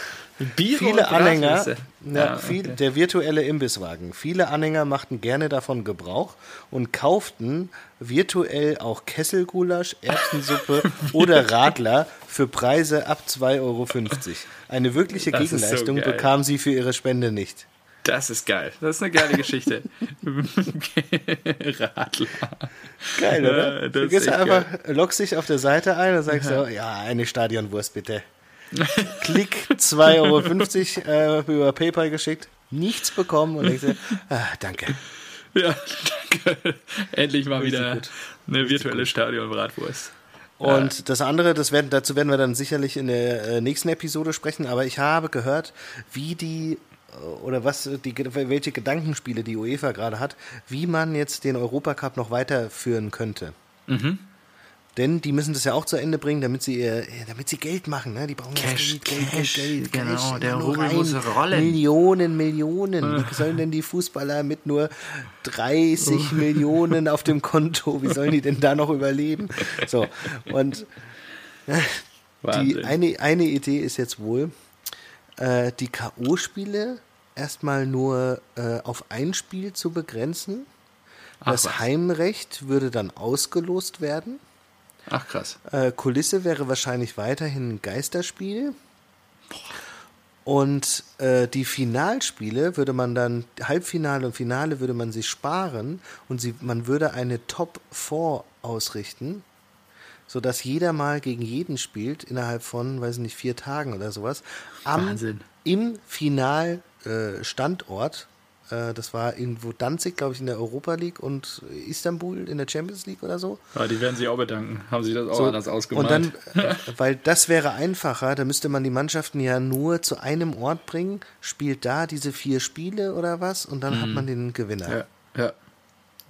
Speaker 2: Biere
Speaker 1: viele
Speaker 2: und
Speaker 1: Anhänger, ja,
Speaker 2: Ah,
Speaker 1: viel,
Speaker 2: okay.
Speaker 1: der virtuelle Imbisswagen. Viele Anhänger machten gerne davon Gebrauch und kauften virtuell auch Kesselgulasch, Erbsensuppe oder Radler für Preise ab 2,50 Euro. Eine wirkliche
Speaker 2: Das ist so
Speaker 1: Gegenleistung
Speaker 2: geil.
Speaker 1: bekam sie für ihre Spende nicht.
Speaker 2: Das ist geil. Das ist eine geile Geschichte. Radler.
Speaker 1: Geil, oder?
Speaker 2: Das
Speaker 1: du gehst einfach, loggst dich auf der Seite ein und sagst so, ja, eine Stadionwurst bitte. Klick, 2,50 Euro äh, über PayPal geschickt, nichts bekommen und denkst dir, ah, danke.
Speaker 2: Ja, danke. Endlich mal
Speaker 1: Richtig
Speaker 2: wieder
Speaker 1: gut.
Speaker 2: eine virtuelle Stadionbratwurst.
Speaker 1: Und das andere, das werden, dazu werden wir dann sicherlich in der äh, nächsten Episode sprechen, aber ich habe gehört, wie die oder was die welche Gedankenspiele die UEFA gerade hat, wie man jetzt den Europacup noch weiterführen könnte.
Speaker 2: Mhm.
Speaker 1: Denn die müssen das ja auch zu Ende bringen, damit sie ihr, damit sie Geld machen. Ne? Die brauchen
Speaker 2: Cash,
Speaker 1: Geld, Geld,
Speaker 2: Cash,
Speaker 1: Geld, Geld,
Speaker 2: genau,
Speaker 1: Cash,
Speaker 2: der Rubel muss rollen.
Speaker 1: Millionen, Millionen. Wie sollen denn die Fußballer mit nur 30 Millionen auf dem Konto, wie sollen die denn da noch überleben? So, und die
Speaker 2: Wahnsinn.
Speaker 1: eine, eine Idee ist jetzt wohl, äh, die K.O.-Spiele erstmal nur äh, auf ein Spiel zu begrenzen.
Speaker 2: Ach,
Speaker 1: Das
Speaker 2: was.
Speaker 1: Heimrecht würde dann ausgelost werden.
Speaker 2: Ach krass.
Speaker 1: Äh, Kulisse wäre wahrscheinlich weiterhin ein Geisterspiel. Und äh, die Finalspiele würde man dann, Halbfinale und Finale würde man sich sparen und sie, man würde eine Top 4 ausrichten, sodass jeder mal gegen jeden spielt innerhalb von, weiß nicht, vier Tagen oder sowas. Am,
Speaker 2: Wahnsinn.
Speaker 1: Im Finalstandort, äh, äh, das war irgendwo Danzig, glaube ich, in der Europa League und Istanbul in der Champions League oder so.
Speaker 2: Ja, die werden sich auch bedanken. Haben sie das auch
Speaker 1: So,
Speaker 2: anders ausgemalt.
Speaker 1: Und dann, äh, weil das wäre einfacher, da müsste man die Mannschaften ja nur zu einem Ort bringen, spielt da diese vier Spiele oder was und dann hat man den Gewinner.
Speaker 2: ja, ja.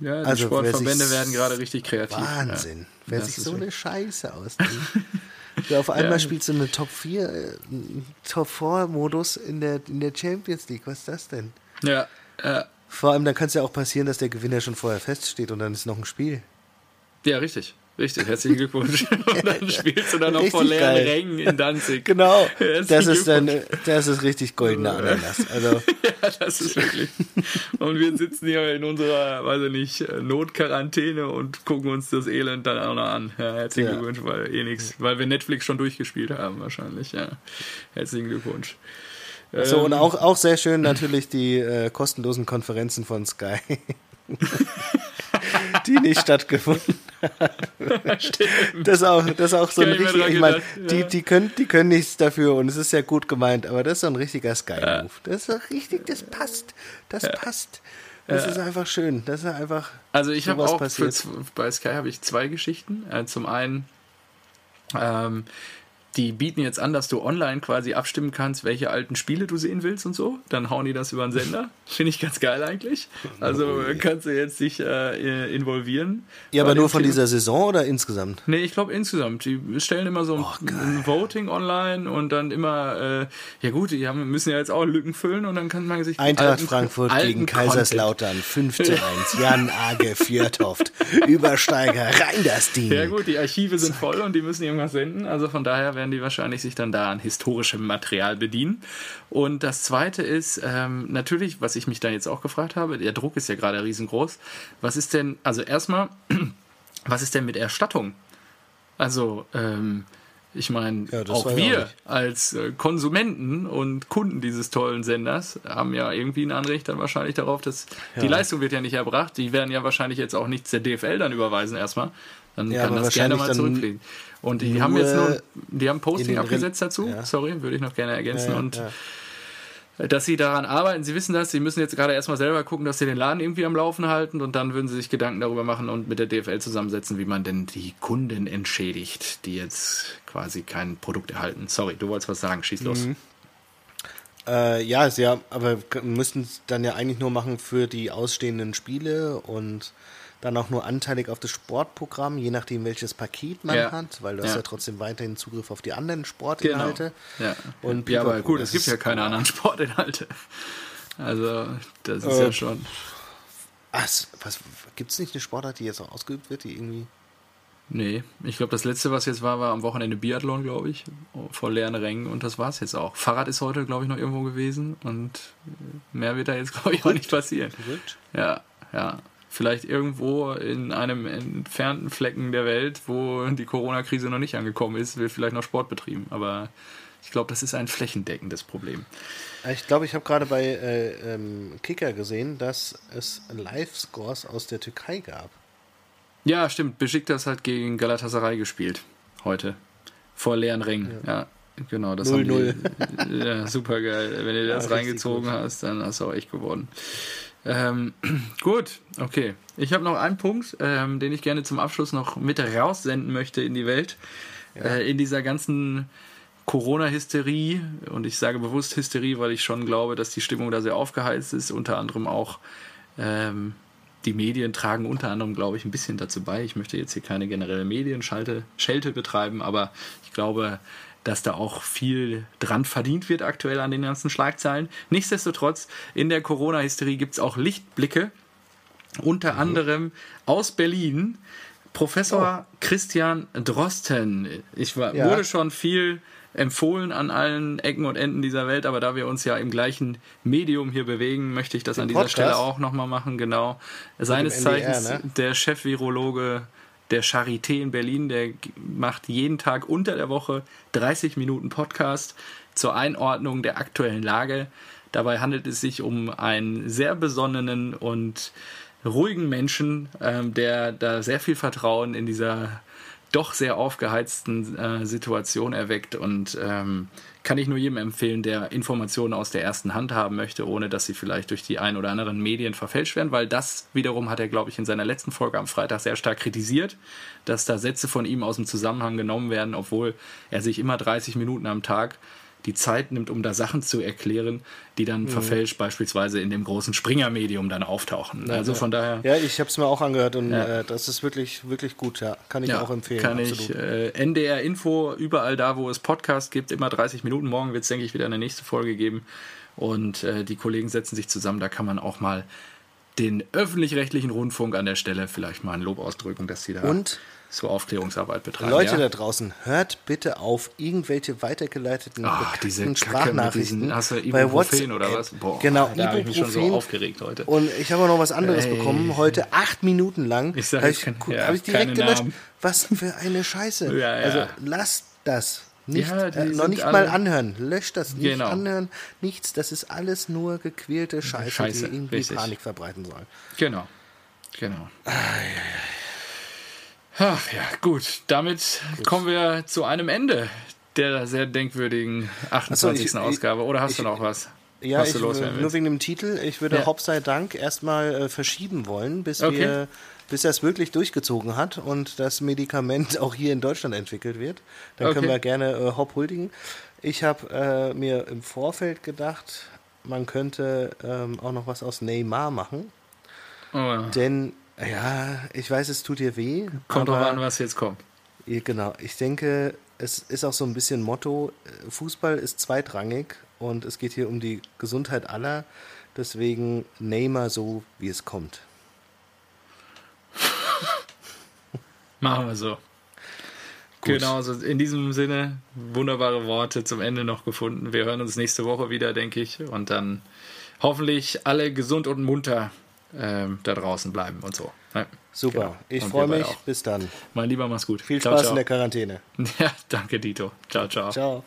Speaker 2: Ja, die
Speaker 1: Also,
Speaker 2: Sportverbände werden gerade richtig kreativ.
Speaker 1: Wahnsinn,
Speaker 2: Ja.
Speaker 1: wer
Speaker 2: Das
Speaker 1: sich so
Speaker 2: wirklich-
Speaker 1: eine Scheiße ausdenkt. Ja, auf einmal
Speaker 2: Ja.
Speaker 1: spielst du eine Top 4, äh, Top 4 Modus in der, in der Champions League. Was ist das denn?
Speaker 2: Ja, ja.
Speaker 1: Vor allem, dann kann es ja auch passieren, dass der Gewinner schon vorher feststeht und dann ist noch ein Spiel.
Speaker 2: ja, richtig. Richtig, herzlichen Glückwunsch. Und dann spielst du dann noch vor leeren
Speaker 1: geil.
Speaker 2: Rängen in Danzig.
Speaker 1: Genau,
Speaker 2: Herzlichen
Speaker 1: das ist dann, das ist richtig goldener Ananas. Also,
Speaker 2: Ja, das ist wirklich. Und wir sitzen hier in unserer, weiß ich nicht, Notquarantäne und gucken uns das Elend dann auch noch an. Ja, herzlichen
Speaker 1: Ja.
Speaker 2: Glückwunsch, weil eh nichts, weil wir Netflix schon durchgespielt haben wahrscheinlich. Ja, herzlichen Glückwunsch.
Speaker 1: So, und
Speaker 2: Ähm,
Speaker 1: auch, auch sehr schön natürlich die äh, kostenlosen Konferenzen von Sky. die nicht stattgefunden
Speaker 2: Stimmt.
Speaker 1: Das ist auch, das ist auch so ein
Speaker 2: Gar nicht mehr
Speaker 1: richtig,
Speaker 2: dran
Speaker 1: ich meine,
Speaker 2: gedacht,
Speaker 1: die,
Speaker 2: ja.
Speaker 1: die, können, die können nichts dafür und es ist ja gut gemeint, aber das ist so ein richtiger Sky-Move. Das ist richtig, das passt. Das passt. Das ist einfach schön. Das ist einfach.
Speaker 2: Also ich habe auch für, bei Sky habe ich zwei Geschichten. Äh, zum einen, ähm, die bieten jetzt an, dass du online quasi abstimmen kannst, welche alten Spiele du sehen willst und so. Dann hauen die das über den Sender. Finde ich ganz geil eigentlich. Also kannst du jetzt dich äh, involvieren.
Speaker 1: Ja, aber nur von dieser Saison oder insgesamt?
Speaker 2: Nee, ich glaube insgesamt. Die stellen immer so ein,
Speaker 1: Oh,
Speaker 2: ein Voting online und dann immer, äh, ja gut, die haben, müssen ja jetzt auch Lücken füllen und dann kann man sich
Speaker 1: Eintracht
Speaker 2: alten-
Speaker 1: Frankfurt
Speaker 2: alten
Speaker 1: gegen Kaiserslautern 5 zu 1. Jan Age Fjörtoft. Übersteiger, rein das Ding.
Speaker 2: Ja gut, die Archive sind voll und die müssen irgendwas senden. Also von daher werden die wahrscheinlich sich dann da an historischem Material bedienen. Und das Zweite ist ähm, natürlich, was ich mich dann jetzt auch gefragt habe, der Druck ist ja gerade riesengroß. Was ist denn, also erstmal, was ist denn mit Erstattung? Also, ähm, ich meine,
Speaker 1: Ja,
Speaker 2: auch wir
Speaker 1: auch
Speaker 2: als äh, Konsumenten und Kunden dieses tollen Senders haben ja irgendwie ein Anrecht dann wahrscheinlich darauf, dass die Leistung wird ja nicht erbracht. Die werden ja wahrscheinlich jetzt auch nichts der DFL dann überweisen erstmal. Dann
Speaker 1: Ja,
Speaker 2: kann das gerne mal zurückfliegen. Und die
Speaker 1: nur
Speaker 2: haben jetzt nur, die haben ein Posting abgesetzt dazu.
Speaker 1: Ja.
Speaker 2: Sorry, würde ich noch gerne ergänzen.
Speaker 1: Ja,
Speaker 2: und dass sie daran arbeiten, sie wissen das, sie müssen jetzt gerade erstmal selber gucken, dass sie den Laden irgendwie am Laufen halten und dann würden sie sich Gedanken darüber machen und mit der DFL zusammensetzen, wie man denn die Kunden entschädigt, die jetzt quasi kein Produkt erhalten. Sorry, du wolltest was sagen, schieß los.
Speaker 1: Mhm. Äh, ja, ist ja, aber müssten es dann ja eigentlich nur machen für die ausstehenden Spiele und dann auch nur anteilig auf das Sportprogramm, je nachdem welches Paket man
Speaker 2: Ja.
Speaker 1: hat, weil du hast
Speaker 2: Ja.
Speaker 1: ja trotzdem weiterhin Zugriff auf die anderen Sportinhalte.
Speaker 2: Ja.
Speaker 1: Und
Speaker 2: ja, aber gut, es gibt ja keine anderen Sportinhalte. Also, das ist
Speaker 1: Äh,
Speaker 2: ja schon.
Speaker 1: Ach, was, gibt es nicht eine Sportart, die jetzt auch ausgeübt wird, die irgendwie.
Speaker 2: Nee, ich glaube, das letzte, was jetzt war, war am Wochenende Biathlon, glaube ich, vor leeren Rängen und das war es jetzt auch. Fahrrad ist heute, glaube ich, noch irgendwo gewesen und mehr wird da jetzt, glaube ich, auch nicht passieren. Verrückt. Ja, ja. Vielleicht irgendwo in einem entfernten Flecken der Welt, wo die Corona-Krise noch nicht angekommen ist, wird vielleicht noch Sport betrieben. Aber ich glaube, das ist ein flächendeckendes Problem.
Speaker 1: Ich glaube, ich habe gerade bei äh, ähm, Kicker gesehen, dass es Live-Scores aus der Türkei gab.
Speaker 2: Ja, stimmt. Besiktas hat gegen Galatasaray gespielt heute. Vor leeren Ringen. Ja, ja genau. 0-0. Ja, super geil. Wenn du das ja, reingezogen hast, dann hast du auch echt gewonnen. Ähm, gut, okay. Ich habe noch einen Punkt, ähm, den ich gerne zum Abschluss noch mit raussenden möchte in die Welt. Ja. Äh, in dieser ganzen Corona-Hysterie, und ich sage bewusst Hysterie, weil ich schon glaube, dass die Stimmung da sehr aufgeheizt ist, unter anderem auch ähm, die Medien tragen unter anderem, glaube ich, ein bisschen dazu bei. Ich möchte jetzt hier keine generelle Medienschelte Schelte betreiben, aber ich glaube, dass da auch viel dran verdient wird aktuell an den ganzen Schlagzeilen. Nichtsdestotrotz, in der Corona-Hysterie gibt es auch Lichtblicke, unter mhm. anderem aus Berlin. Professor oh. Christian Drosten. Ich war, ja. wurde schon viel empfohlen an allen Ecken und Enden dieser Welt, aber da wir uns ja im gleichen Medium hier bewegen, möchte ich das Den an dieser Podcast? Stelle auch nochmal machen, genau. Seines NDR, Zeichens ne? der Chef-Virologe der Charité in Berlin, der macht jeden Tag unter der Woche 30 Minuten Podcast zur Einordnung der aktuellen Lage. Dabei handelt es sich um einen sehr besonnenen und ruhigen Menschen, ähm, der da sehr viel Vertrauen in dieser doch sehr aufgeheizten äh, Situation erweckt und ähm, kann ich nur jedem empfehlen, der Informationen aus der ersten Hand haben möchte, ohne dass sie vielleicht durch die ein oder anderen Medien verfälscht werden, weil das wiederum hat er, glaube ich, in seiner letzten Folge am Freitag sehr stark kritisiert, dass da Sätze von ihm aus dem Zusammenhang genommen werden, obwohl er sich immer 30 Minuten am Tag die Zeit nimmt, um da Sachen zu erklären, die dann mhm. verfälscht beispielsweise in dem großen Springer-Medium dann auftauchen. Ja, also von daher.
Speaker 1: Ja, ich habe es mir auch angehört und ja. äh, das ist wirklich, wirklich gut, ja. Kann ich ja, auch empfehlen.
Speaker 2: Kann absolut. ich. Äh, NDR Info, überall da, wo es Podcasts gibt, immer 30 Minuten. Morgen wird es, denke ich, wieder eine nächste Folge geben. Und äh, die Kollegen setzen sich zusammen, da kann man auch mal den öffentlich-rechtlichen Rundfunk an der Stelle vielleicht mal ein Lob ausdrücken, dass sie da.
Speaker 1: Und
Speaker 2: so Aufklärungsarbeit betreiben.
Speaker 1: Leute ja? da draußen, hört bitte auf irgendwelche weitergeleiteten
Speaker 2: Ach, diese Sprachnachrichten. Diesen, hast du Ibuprofen oder was?
Speaker 1: Boah, genau,
Speaker 2: da habe ich mich schon so aufgeregt heute.
Speaker 1: Und ich habe auch noch was anderes Ey. bekommen. Heute acht Minuten lang.
Speaker 2: Ich habe ich,
Speaker 1: ja, hab ich direkt gelöscht. Was für eine Scheiße. Ja. Also lasst das. Nicht, ja, äh, noch nicht mal anhören. Löscht das nicht genau. anhören. Nichts. Das ist alles nur gequälte Scheiße, Scheiße die irgendwie richtig. Panik verbreiten soll.
Speaker 2: Genau. Genau. Ah, ja, ja. Ach ja, gut. Damit gut. kommen wir zu einem Ende der sehr denkwürdigen 28. So, ich, Ausgabe. Oder hast ich, du noch was?
Speaker 1: Ja, ich, nur wegen dem Titel. Ich würde ja. Hopp sei Dank erstmal äh, verschieben wollen, bis okay. wir bis er es wirklich durchgezogen hat und das Medikament auch hier in Deutschland entwickelt wird. Dann okay. können wir gerne äh, Hopp huldigen. Ich habe äh, mir im Vorfeld gedacht, man könnte ähm, auch noch was aus Neymar machen. Oh ja. Denn ja, ich weiß, es tut dir weh.
Speaker 2: Kommt drauf an, was jetzt kommt.
Speaker 1: Genau, ich denke, es ist auch so ein bisschen Motto, Fußball ist zweitrangig und es geht hier um die Gesundheit aller. Deswegen Neymar so, wie es kommt.
Speaker 2: Machen wir so. Gut. Genau, also in diesem Sinne wunderbare Worte zum Ende noch gefunden. Wir hören uns nächste Woche wieder, denke ich. Und dann hoffentlich alle gesund und munter ähm, da draußen bleiben und so.
Speaker 1: Ja, Super, genau. ich freue mich. Bis dann.
Speaker 2: Mein Lieber, mach's gut.
Speaker 1: Viel Spaß ciao, ciao. in der Quarantäne.
Speaker 2: Ja, danke, Dito. Ciao, ciao. Ciao.